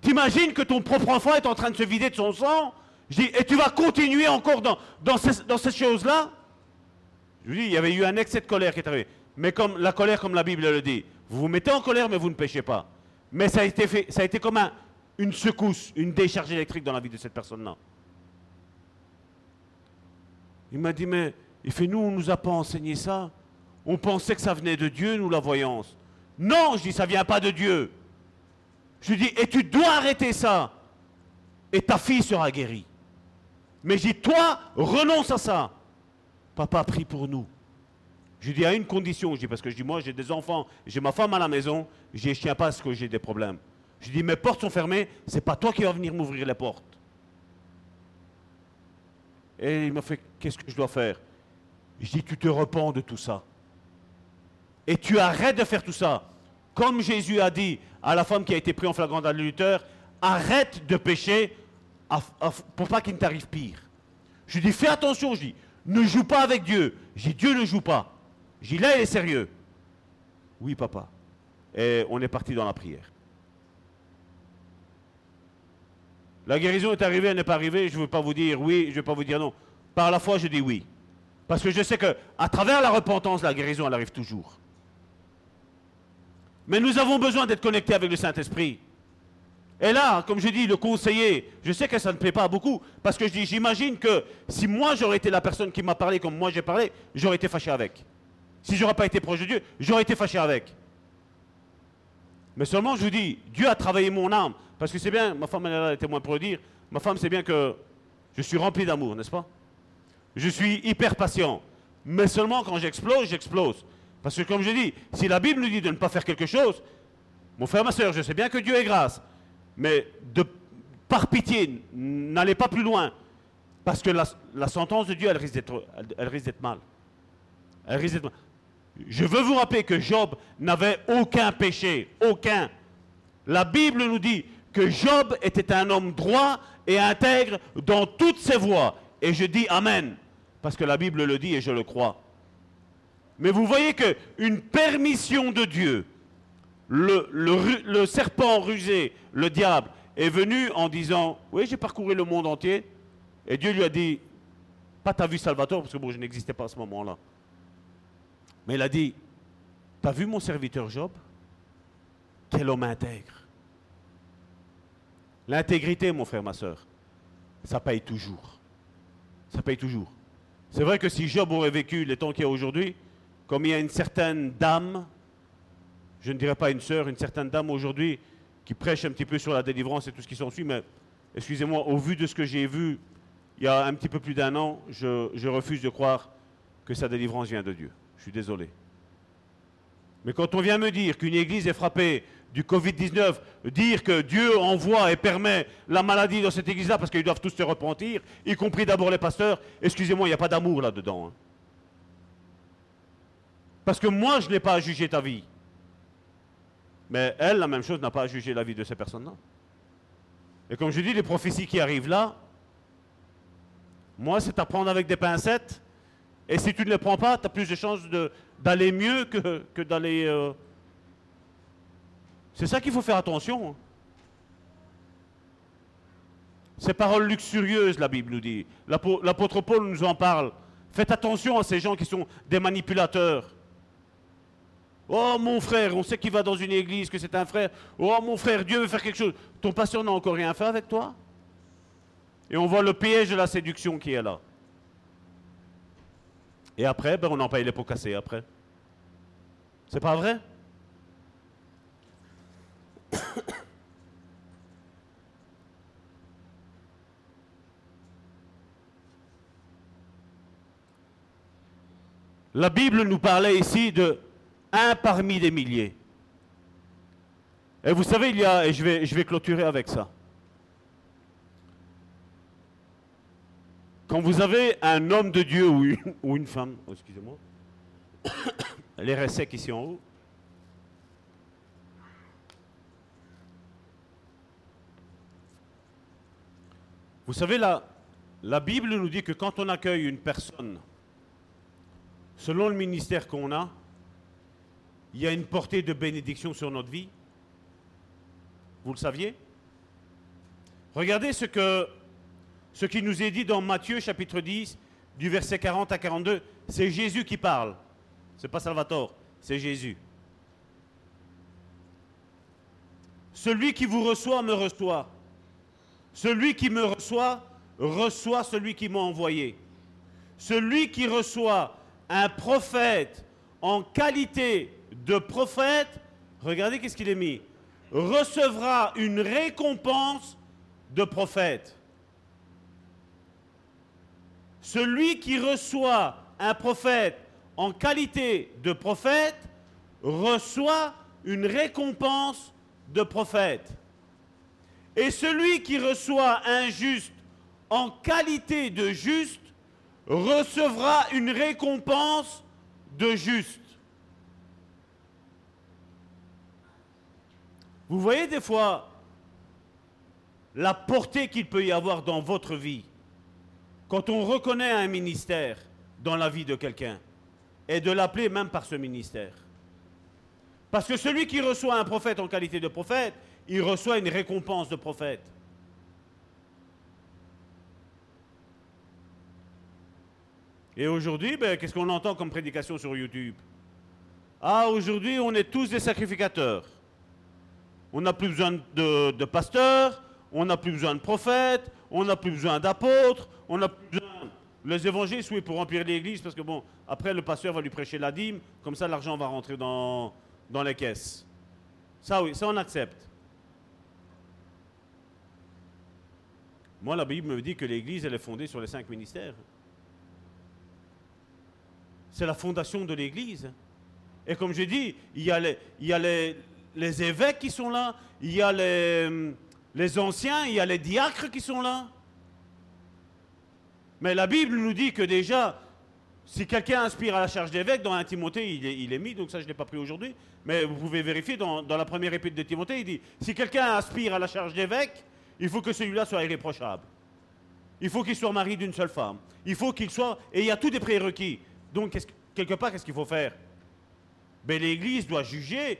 T'imagines que ton propre enfant est en train de se vider de son sang? Je dis, Et tu vas continuer encore dans, dans, ces, choses-là? Je vous dis, il y avait eu un excès de colère qui est arrivé. Mais comme la colère, comme la Bible le dit, vous vous mettez en colère, mais vous ne péchez pas. Mais ça a été, fait, ça a été comme une secousse, une décharge électrique dans la vie de cette personne-là. Il m'a dit, mais il fait, nous, on ne nous a pas enseigné ça. On pensait que ça venait de Dieu, nous, la voyance. Non, je dis, ça ne vient pas de Dieu. Je lui dis, et tu dois arrêter ça. Et ta fille sera guérie. Mais je dis, toi, renonce à ça. Papa prie pour nous. Je dis à une condition, je dis, parce que je dis, moi j'ai des enfants, j'ai ma femme à la maison, je dis, je tiens pas à ce que j'ai des problèmes. Je dis, mes portes sont fermées, c'est pas toi qui vas venir m'ouvrir les portes. Et il m'a fait, qu'est-ce que je dois faire? Je dis, tu te repens de tout ça. Et tu arrêtes de faire tout ça. Comme Jésus a dit à la femme qui a été prise en flagrant adultère, arrête de pécher pour pas qu'il ne t'arrive pire. Je dis, fais attention, je dis, ne joue pas avec Dieu. Je dis, Dieu ne joue pas. Je dis, là, il est sérieux. Oui, papa. Et on est parti dans la prière. La guérison est arrivée, elle n'est pas arrivée. Je ne veux pas vous dire oui, je ne veux pas vous dire non. Par la foi, je dis oui. Parce que je sais que à travers la repentance, la guérison, elle arrive toujours. Mais nous avons besoin d'être connectés avec le Saint-Esprit. Et là, comme je dis, le conseiller, je sais que ça ne plaît pas beaucoup, parce que je dis, j'imagine que si moi j'aurais été la personne qui m'a parlé comme moi j'ai parlé, j'aurais été fâché avec. Si j'aurais pas été proche de Dieu, j'aurais été fâché avec. Mais seulement, je vous dis, Dieu a travaillé mon âme. Parce que c'est bien, ma femme elle est là, témoin pour le dire, ma femme c'est bien que je suis rempli d'amour, n'est-ce pas? Je suis hyper patient. Mais seulement quand j'explose, j'explose. Parce que comme je dis, si la Bible nous dit de ne pas faire quelque chose, mon frère, ma soeur, je sais bien que Dieu est grâce. Mais de, par pitié, n'allez pas plus loin. Parce que la, sentence de Dieu, elle risque d'être, elle, risque d'être mal. Elle risque d'être mal. Je veux vous rappeler que Job n'avait aucun péché, aucun. La Bible nous dit que Job était un homme droit et intègre dans toutes ses voies. Et je dis Amen, parce que la Bible le dit et je le crois. Mais vous voyez qu'une permission de Dieu, le, serpent rusé, le diable, est venu en disant, oui, j'ai parcouru le monde entier. Et Dieu lui a dit, pas t'as vu Salvatore, parce que bon, je n'existais pas à ce moment-là. Mais il a dit, t'as vu mon serviteur Job? Quel homme intègre. L'intégrité, mon frère, ma soeur, ça paye toujours. Ça paye toujours. C'est vrai que si Job aurait vécu les temps qu'il y a aujourd'hui, comme il y a une certaine dame je ne dirais pas une sœur, une certaine dame aujourd'hui qui prêche un petit peu sur la délivrance et tout ce qui s'ensuit, mais excusez-moi, au vu de ce que j'ai vu il y a un petit peu plus d'un an, je, refuse de croire que sa délivrance vient de Dieu. Je suis désolé. Mais quand on vient me dire qu'une église est frappée du Covid-19, dire que Dieu envoie et permet la maladie dans cette église-là parce qu'ils doivent tous se repentir, y compris d'abord les pasteurs, excusez-moi, il n'y a pas d'amour là-dedans. Hein. Parce que moi, je n'ai pas à juger ta vie. Mais elle, la même chose, n'a pas à juger la vie de ces personnes-là. Et comme je dis, les prophéties qui arrivent là, moi, c'est à prendre avec des pincettes. Et si tu ne les prends pas, tu as plus de chances d'aller mieux que, d'aller... Euh, c'est ça qu'il faut faire attention. Hein. Ces paroles luxurieuses, la Bible nous dit. L'apôtre Paul nous en parle. Faites attention à ces gens qui sont des manipulateurs. Oh mon frère, on sait qu'il va dans une église, que c'est un frère. Oh mon frère, Dieu veut faire quelque chose. Ton pasteur n'a encore rien fait avec toi? Et on voit le piège de la séduction qui est là. Et après, ben, on en paye les pots cassés après. C'est pas vrai? La Bible nous parlait ici de un parmi des milliers. Et vous savez, il y a, et je vais, je vais clôturer avec ça. Quand vous avez un homme de Dieu ou une, femme, oh, excusez-moi, les ressecs ici en haut, Vous savez, la, la Bible nous dit que quand on accueille une personne, selon le ministère qu'on a, il y a une portée de bénédiction sur notre vie. Vous le saviez? Regardez ce, que, ce qui nous est dit dans Matthieu chapitre 10, du verset 40 à 42. C'est Jésus qui parle. C'est pas Salvatore, c'est Jésus. Celui qui vous reçoit me reçoit. Celui qui me reçoit reçoit celui qui m'a envoyé. Celui qui reçoit un prophète en qualité de prophète, regardez qu'est-ce qu'il est mis, recevra une récompense de prophète. Celui qui reçoit un prophète en qualité de prophète reçoit une récompense de prophète. Et celui qui reçoit un juste en qualité de juste recevra une récompense de juste. Vous voyez des fois la portée qu'il peut y avoir dans votre vie quand on reconnaît un ministère dans la vie de quelqu'un et de l'appeler même par ce ministère. Parce que celui qui reçoit un prophète en qualité de prophète, il reçoit une récompense de prophète. Et aujourd'hui, ben, qu'est-ce qu'on entend comme prédication sur YouTube? Ah, aujourd'hui, on est tous des sacrificateurs. On n'a plus besoin de, pasteurs, on n'a plus besoin de prophètes, on n'a plus besoin d'apôtres, on n'a plus besoin... Les évangélistes, oui, pour remplir l'église, parce que bon, après, le pasteur va lui prêcher la dîme, comme ça, l'argent va rentrer dans, les caisses. Ça, oui, ça, on accepte. Moi, la Bible me dit que l'église, elle est fondée sur les cinq ministères. C'est la fondation de l'église. Et comme je dis, il y a les, évêques qui sont là, il y a les, les anciens, il y a les diacres qui sont là. Mais la Bible nous dit que déjà, si quelqu'un aspire à la charge d'évêque, dans un Timothée, il est, mis, donc ça je ne l'ai pas pris aujourd'hui, mais vous pouvez vérifier dans, la première épître de Timothée, il dit, si quelqu'un aspire à la charge d'évêque, il faut que celui-là soit irréprochable. Il faut qu'il soit marié d'une seule femme. Il faut qu'il soit... Et il y a tous des prérequis. Donc, quelque part, qu'est-ce qu'il faut faire? Ben, L'Église doit juger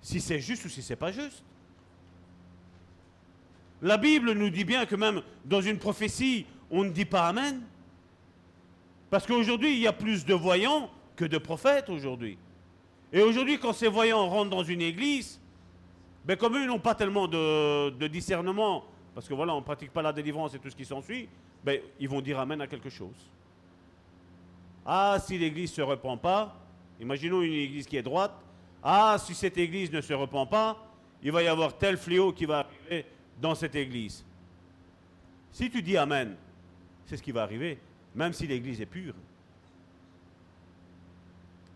si c'est juste ou si c'est pas juste. La Bible nous dit bien que même dans une prophétie, on ne dit pas Amen. Parce qu'aujourd'hui, il y a plus de voyants que de prophètes aujourd'hui. Et aujourd'hui, quand ces voyants rentrent dans une église, ben comme eux n'ont pas tellement de, discernement, parce que voilà, on ne pratique pas la délivrance et tout ce qui s'ensuit, ben, ils vont dire Amen à quelque chose. Ah, si l'église ne se repent pas, imaginons une église qui est droite, ah, si cette église ne se repent pas, il va y avoir tel fléau qui va arriver dans cette église. Si tu dis Amen, c'est ce qui va arriver, même si l'église est pure.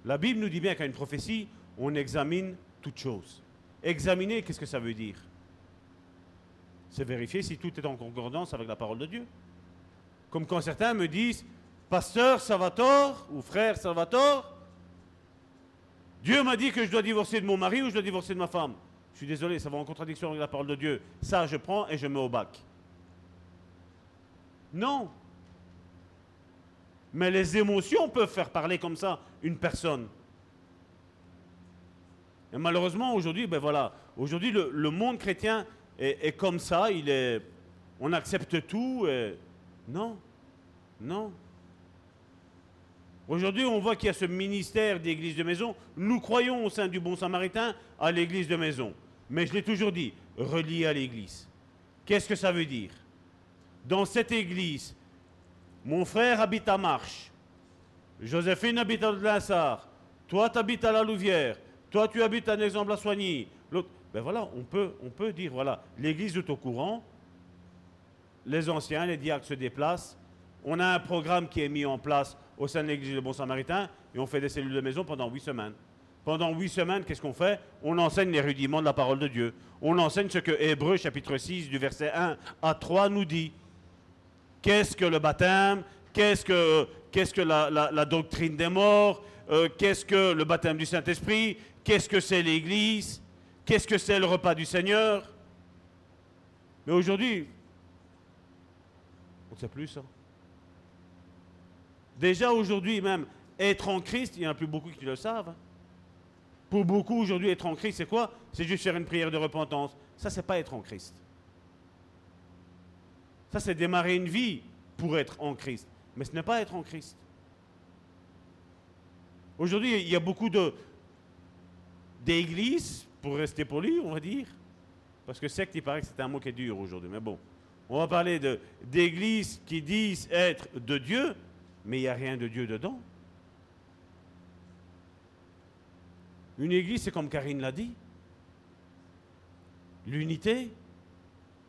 La Bible nous dit bien qu'à une prophétie, on examine toute chose. Examiner, qu'est-ce que ça veut dire? C'est vérifier si tout est en concordance avec la parole de Dieu. Comme quand certains me disent, Pasteur Salvatore ou frère Salvatore, Dieu m'a dit que je dois divorcer de mon mari ou je dois divorcer de ma femme. Je suis désolé, ça va en contradiction avec la parole de Dieu. Ça, je prends et je mets au bac. Non. Mais les émotions peuvent faire parler comme ça une personne. Et malheureusement, aujourd'hui, ben voilà, aujourd'hui, le, monde chrétien est, comme ça, il est, on accepte tout. Non, non. Aujourd'hui, on voit qu'il y a ce ministère d'église de maison. Nous croyons au sein du bon samaritain à l'église de maison. Mais je l'ai toujours dit, relié à l'église. Qu'est-ce que ça veut dire? Dans cette église, mon frère habite à Marche, Joséphine habite à Linsard, toi tu habites à la Louvière, toi tu habites à exemple à Soigny. Ben voilà, on peut, on peut dire, voilà, l'église est au courant, les anciens, les diacres se déplacent, on a un programme qui est mis en place au sein de l'église de Bon Samaritain et on fait des cellules de maison pendant huit semaines. Pendant huit semaines, qu'est-ce qu'on fait? On enseigne les rudiments de la parole de Dieu. On enseigne ce que Hébreu chapitre 6 du verset 1 à 3 nous dit. Qu'est-ce que le baptême? Qu'est-ce que, qu'est-ce que la, doctrine des morts? Euh, Qu'est-ce que le baptême du Saint-Esprit? Qu'est-ce que c'est l'Église? Qu'est-ce que c'est le repas du Seigneur? Mais aujourd'hui, on ne sait plus ça. Déjà aujourd'hui même, être en Christ, il n'y en a plus beaucoup qui le savent. Pour beaucoup aujourd'hui, être en Christ, c'est quoi? C'est juste faire une prière de repentance. Ça, c'est pas être en Christ. Ça, c'est démarrer une vie pour être en Christ. Mais ce n'est pas être en Christ. Aujourd'hui, il y a beaucoup de d'églises, pour rester poli, on va dire, parce que secte, il paraît que c'est un mot qui est dur aujourd'hui, mais bon. On va parler d'églises qui disent être de Dieu, mais il n'y a rien de Dieu dedans. Une église, c'est comme Karine l'a dit. L'unité,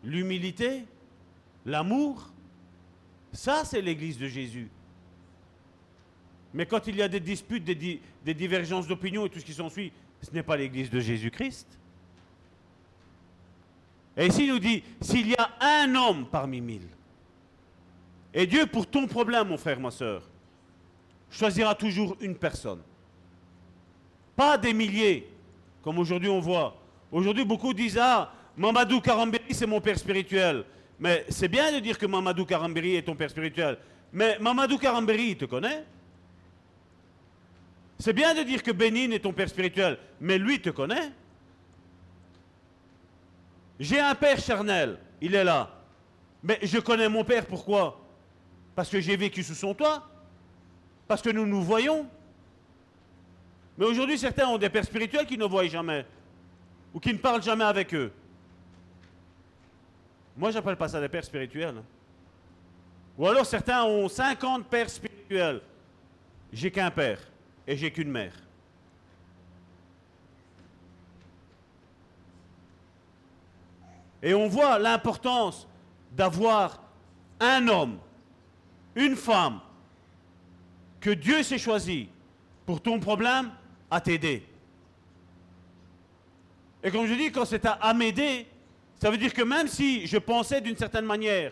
l'humilité, l'amour. Ça, c'est l'église de Jésus. Mais quand il y a des disputes, des, divergences d'opinion et tout ce qui s'ensuit, ce n'est pas l'église de Jésus-Christ. Et ici, il nous dit, s'il y a un homme parmi mille, et Dieu, pour ton problème, mon frère, ma soeur, choisira toujours une personne. Pas des milliers, comme aujourd'hui on voit. Aujourd'hui, beaucoup disent Ah, Mamadou Karamberi, c'est mon père spirituel. Mais c'est bien de dire que Mamadou Karamberi est ton père spirituel. Mais Mamadou Karamberi, il te connaît C'est bien de dire que Bénin est ton père spirituel. Mais lui te connaît J'ai un père charnel, il est là. Mais je connais mon père, pourquoi? Parce que j'ai vécu sous son toit Parce que nous nous voyons mais aujourd'hui, certains ont des pères spirituels qui ne voient jamais, ou qui ne parlent jamais avec eux. Moi, j'appelle pas ça des pères spirituels. Ou alors certains ont 50 pères spirituels. J'ai qu'un père et j'ai qu'une mère. Et on voit l'importance d'avoir un homme, une femme, que Dieu s'est choisi pour ton problème, à t'aider. Et comme je dis, quand c'est à, m'aider, ça veut dire que même si je pensais d'une certaine manière,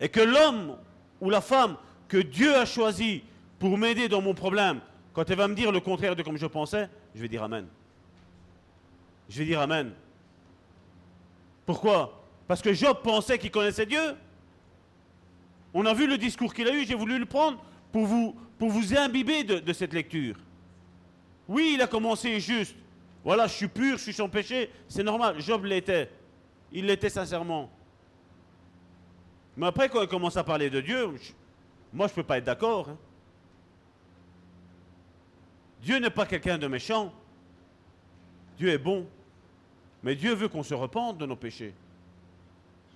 et que l'homme ou la femme que Dieu a choisi pour m'aider dans mon problème, quand elle va me dire le contraire de comme je pensais, je vais dire Amen. Je vais dire Amen. Pourquoi? Parce que Job pensait qu'il connaissait Dieu. On a vu le discours qu'il a eu, j'ai voulu le prendre pour vous, pour imbiber de cette lecture. Oui, il a commencé juste. Voilà, je suis pur, je suis sans péché. C'est normal. Job l'était. Il l'était sincèrement. Mais après, quand il commence à parler de Dieu, moi, je ne peux pas être d'accord. Hein. Dieu n'est pas quelqu'un de méchant. Dieu est bon. Mais Dieu veut qu'on se repente de nos péchés.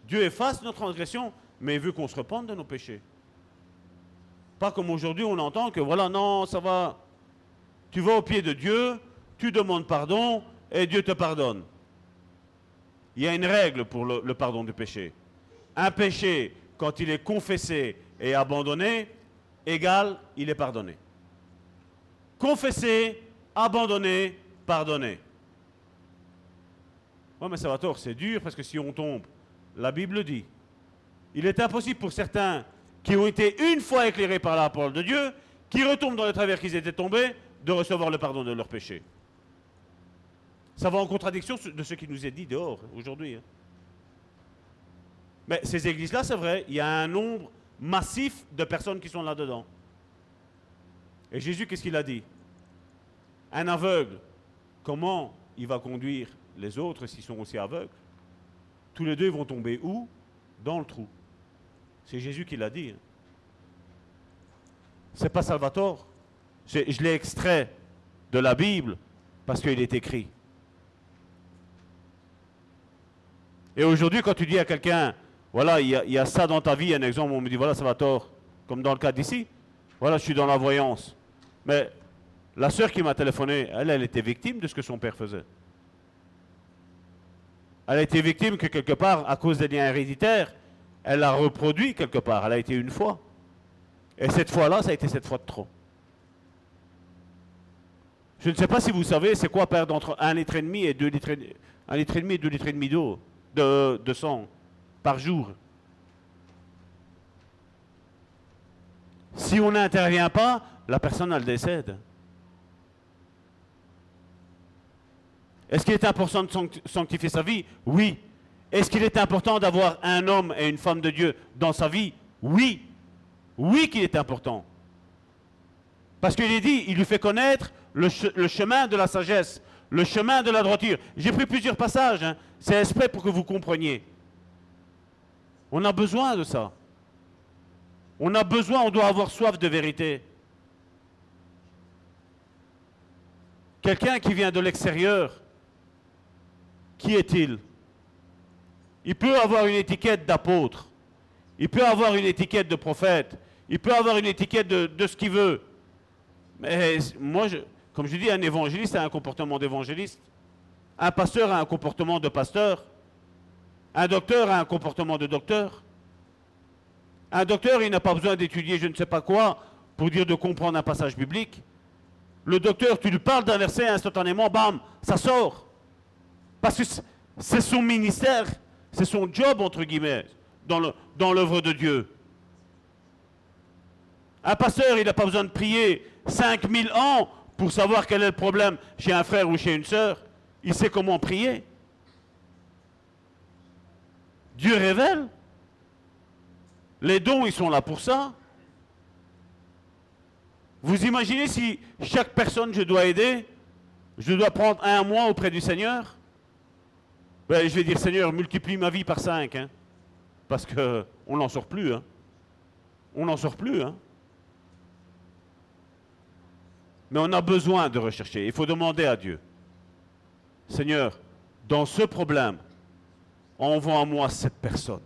Dieu efface notre transgression, mais veut qu'on se repente de nos péchés. Pas comme aujourd'hui, on entend que voilà, non, ça va, tu vas au pied de Dieu, tu demandes pardon et Dieu te pardonne. Il y a une règle pour le, pardon du péché. Un péché, quand il est confessé et abandonné, égal, il est pardonné. Confessé, abandonné, pardonné. Oui, mais ça va tort, c'est dur parce que si on tombe, la Bible dit, il est impossible pour certains qui ont été une fois éclairés par la parole de Dieu, qui retombent dans le travers qu'ils étaient tombés, de recevoir le pardon de leurs péchés. Ça va en contradiction de ce qui nous est dit dehors aujourd'hui. Hein. Mais ces églises-là, c'est vrai, il y a un nombre massif de personnes qui sont là-dedans. Et Jésus, qu'est-ce qu'il a dit? Un aveugle, comment il va conduire les autres s'ils sont aussi aveugles? Tous les deux vont tomber où? Dans le trou. C'est Jésus qui l'a dit. C'est pas Salvatore. Je, l'ai extrait de la Bible parce qu'il est écrit. Et aujourd'hui, quand tu dis à quelqu'un, voilà, il y, a, ça dans ta vie, un exemple, on me dit, voilà, ça va tort, comme dans le cas d'ici, voilà, je suis dans la voyance. Mais la sœur qui m'a téléphoné, elle, elle était victime de ce que son père faisait. Elle a été victime que quelque part, à cause des liens héréditaires, elle a reproduit quelque part. Elle a été une fois. Et cette fois-là, ça a été cette fois de trop. Je ne sais pas si vous savez, c'est quoi perdre entre 1 litre et demi et 2 litres, et, litre et demi et 2 litres et demi d'eau, de, de sang, par jour. Si on n'intervient pas, la personne, elle décède. Est-ce qu'il est important de sanctifier sa vie? Oui. Est-ce qu'il est important d'avoir un homme et une femme de Dieu dans sa vie? Oui. Oui qu'il est important. Parce qu'il est dit, il lui fait connaître le, chemin de la sagesse, le chemin de la droiture. J'ai pris plusieurs passages, hein. c'est exprès pour que vous compreniez. On a besoin de ça. On a besoin, on doit avoir soif de vérité. Quelqu'un qui vient de l'extérieur, qui est-il? Il peut avoir une étiquette d'apôtre, il peut avoir une étiquette de prophète, il peut avoir une étiquette de, ce qu'il veut. Mais moi, comme je dis, un évangéliste a un comportement d'évangéliste. Un pasteur a un comportement de pasteur. Un docteur a un comportement de docteur. Un docteur, il n'a pas besoin d'étudier je ne sais pas quoi pour dire de comprendre un passage biblique. Le docteur, tu lui parles d'un verset, instantanément, bam, ça sort. Parce que c'est son ministère, c'est son job, entre guillemets, dans l'œuvre de Dieu. Un pasteur, il n'a pas besoin de prier 5000 ans pour savoir quel est le problème chez un frère ou chez une sœur. Il sait comment prier. Dieu révèle. Les dons, ils sont là pour ça. Vous imaginez si chaque personne je dois aider, je dois prendre un mois auprès du Seigneur? Ben, Je vais dire, Seigneur, multiplie ma vie par cinq. Hein, parce qu'on n'en sort plus. Hein. On n'en sort plus. Hein. Mais on a besoin de rechercher. Il faut demander à Dieu. Seigneur, dans ce problème, envoie à moi cette personne.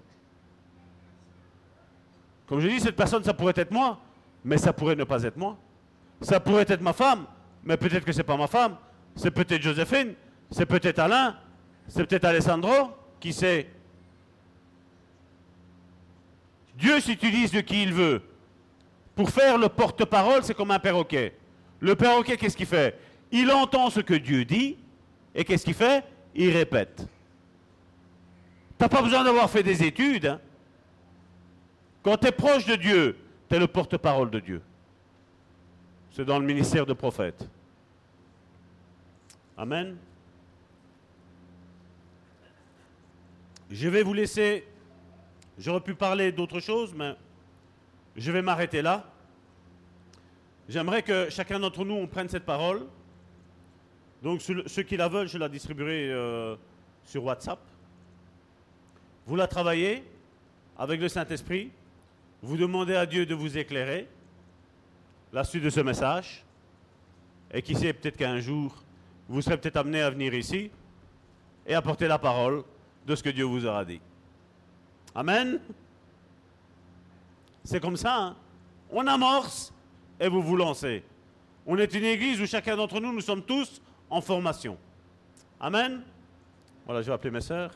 Comme je dis, cette personne, ça pourrait être moi, mais ça pourrait ne pas être moi. Ça pourrait être ma femme, mais peut-être que ce n'est pas ma femme. C'est peut-être Joséphine, c'est peut-être Alain, c'est peut-être Alessandro, qui sait. Dieu s'utilise de qui il veut. Pour faire le porte-parole, c'est comme un perroquet. Le perroquet, qu'est-ce qu'il fait? Il entend ce que Dieu dit, et qu'est-ce qu'il fait? Il répète. Tu n'as pas besoin d'avoir fait des études. Hein. Quand tu es proche de Dieu, tu es le porte-parole de Dieu. C'est dans le ministère de prophète. Amen. Je vais vous laisser. J'aurais pu parler d'autre chose, mais je vais m'arrêter là. J'aimerais que chacun d'entre nous, prenne cette parole. Donc ceux qui la veulent, je la distribuerai euh, sur WhatsApp. Vous la travaillez avec le Saint-Esprit. Vous demandez à Dieu de vous éclairer la suite de ce message. Et qui sait, peut-être qu'un jour, vous serez peut-être amené à venir ici et apporter la parole de ce que Dieu vous aura dit. Amen. C'est comme ça. Hein? On amorce et vous vous lancez. On est une église où chacun d'entre nous, nous sommes tous en formation. Amen. Voilà, je vais appeler mes sœurs.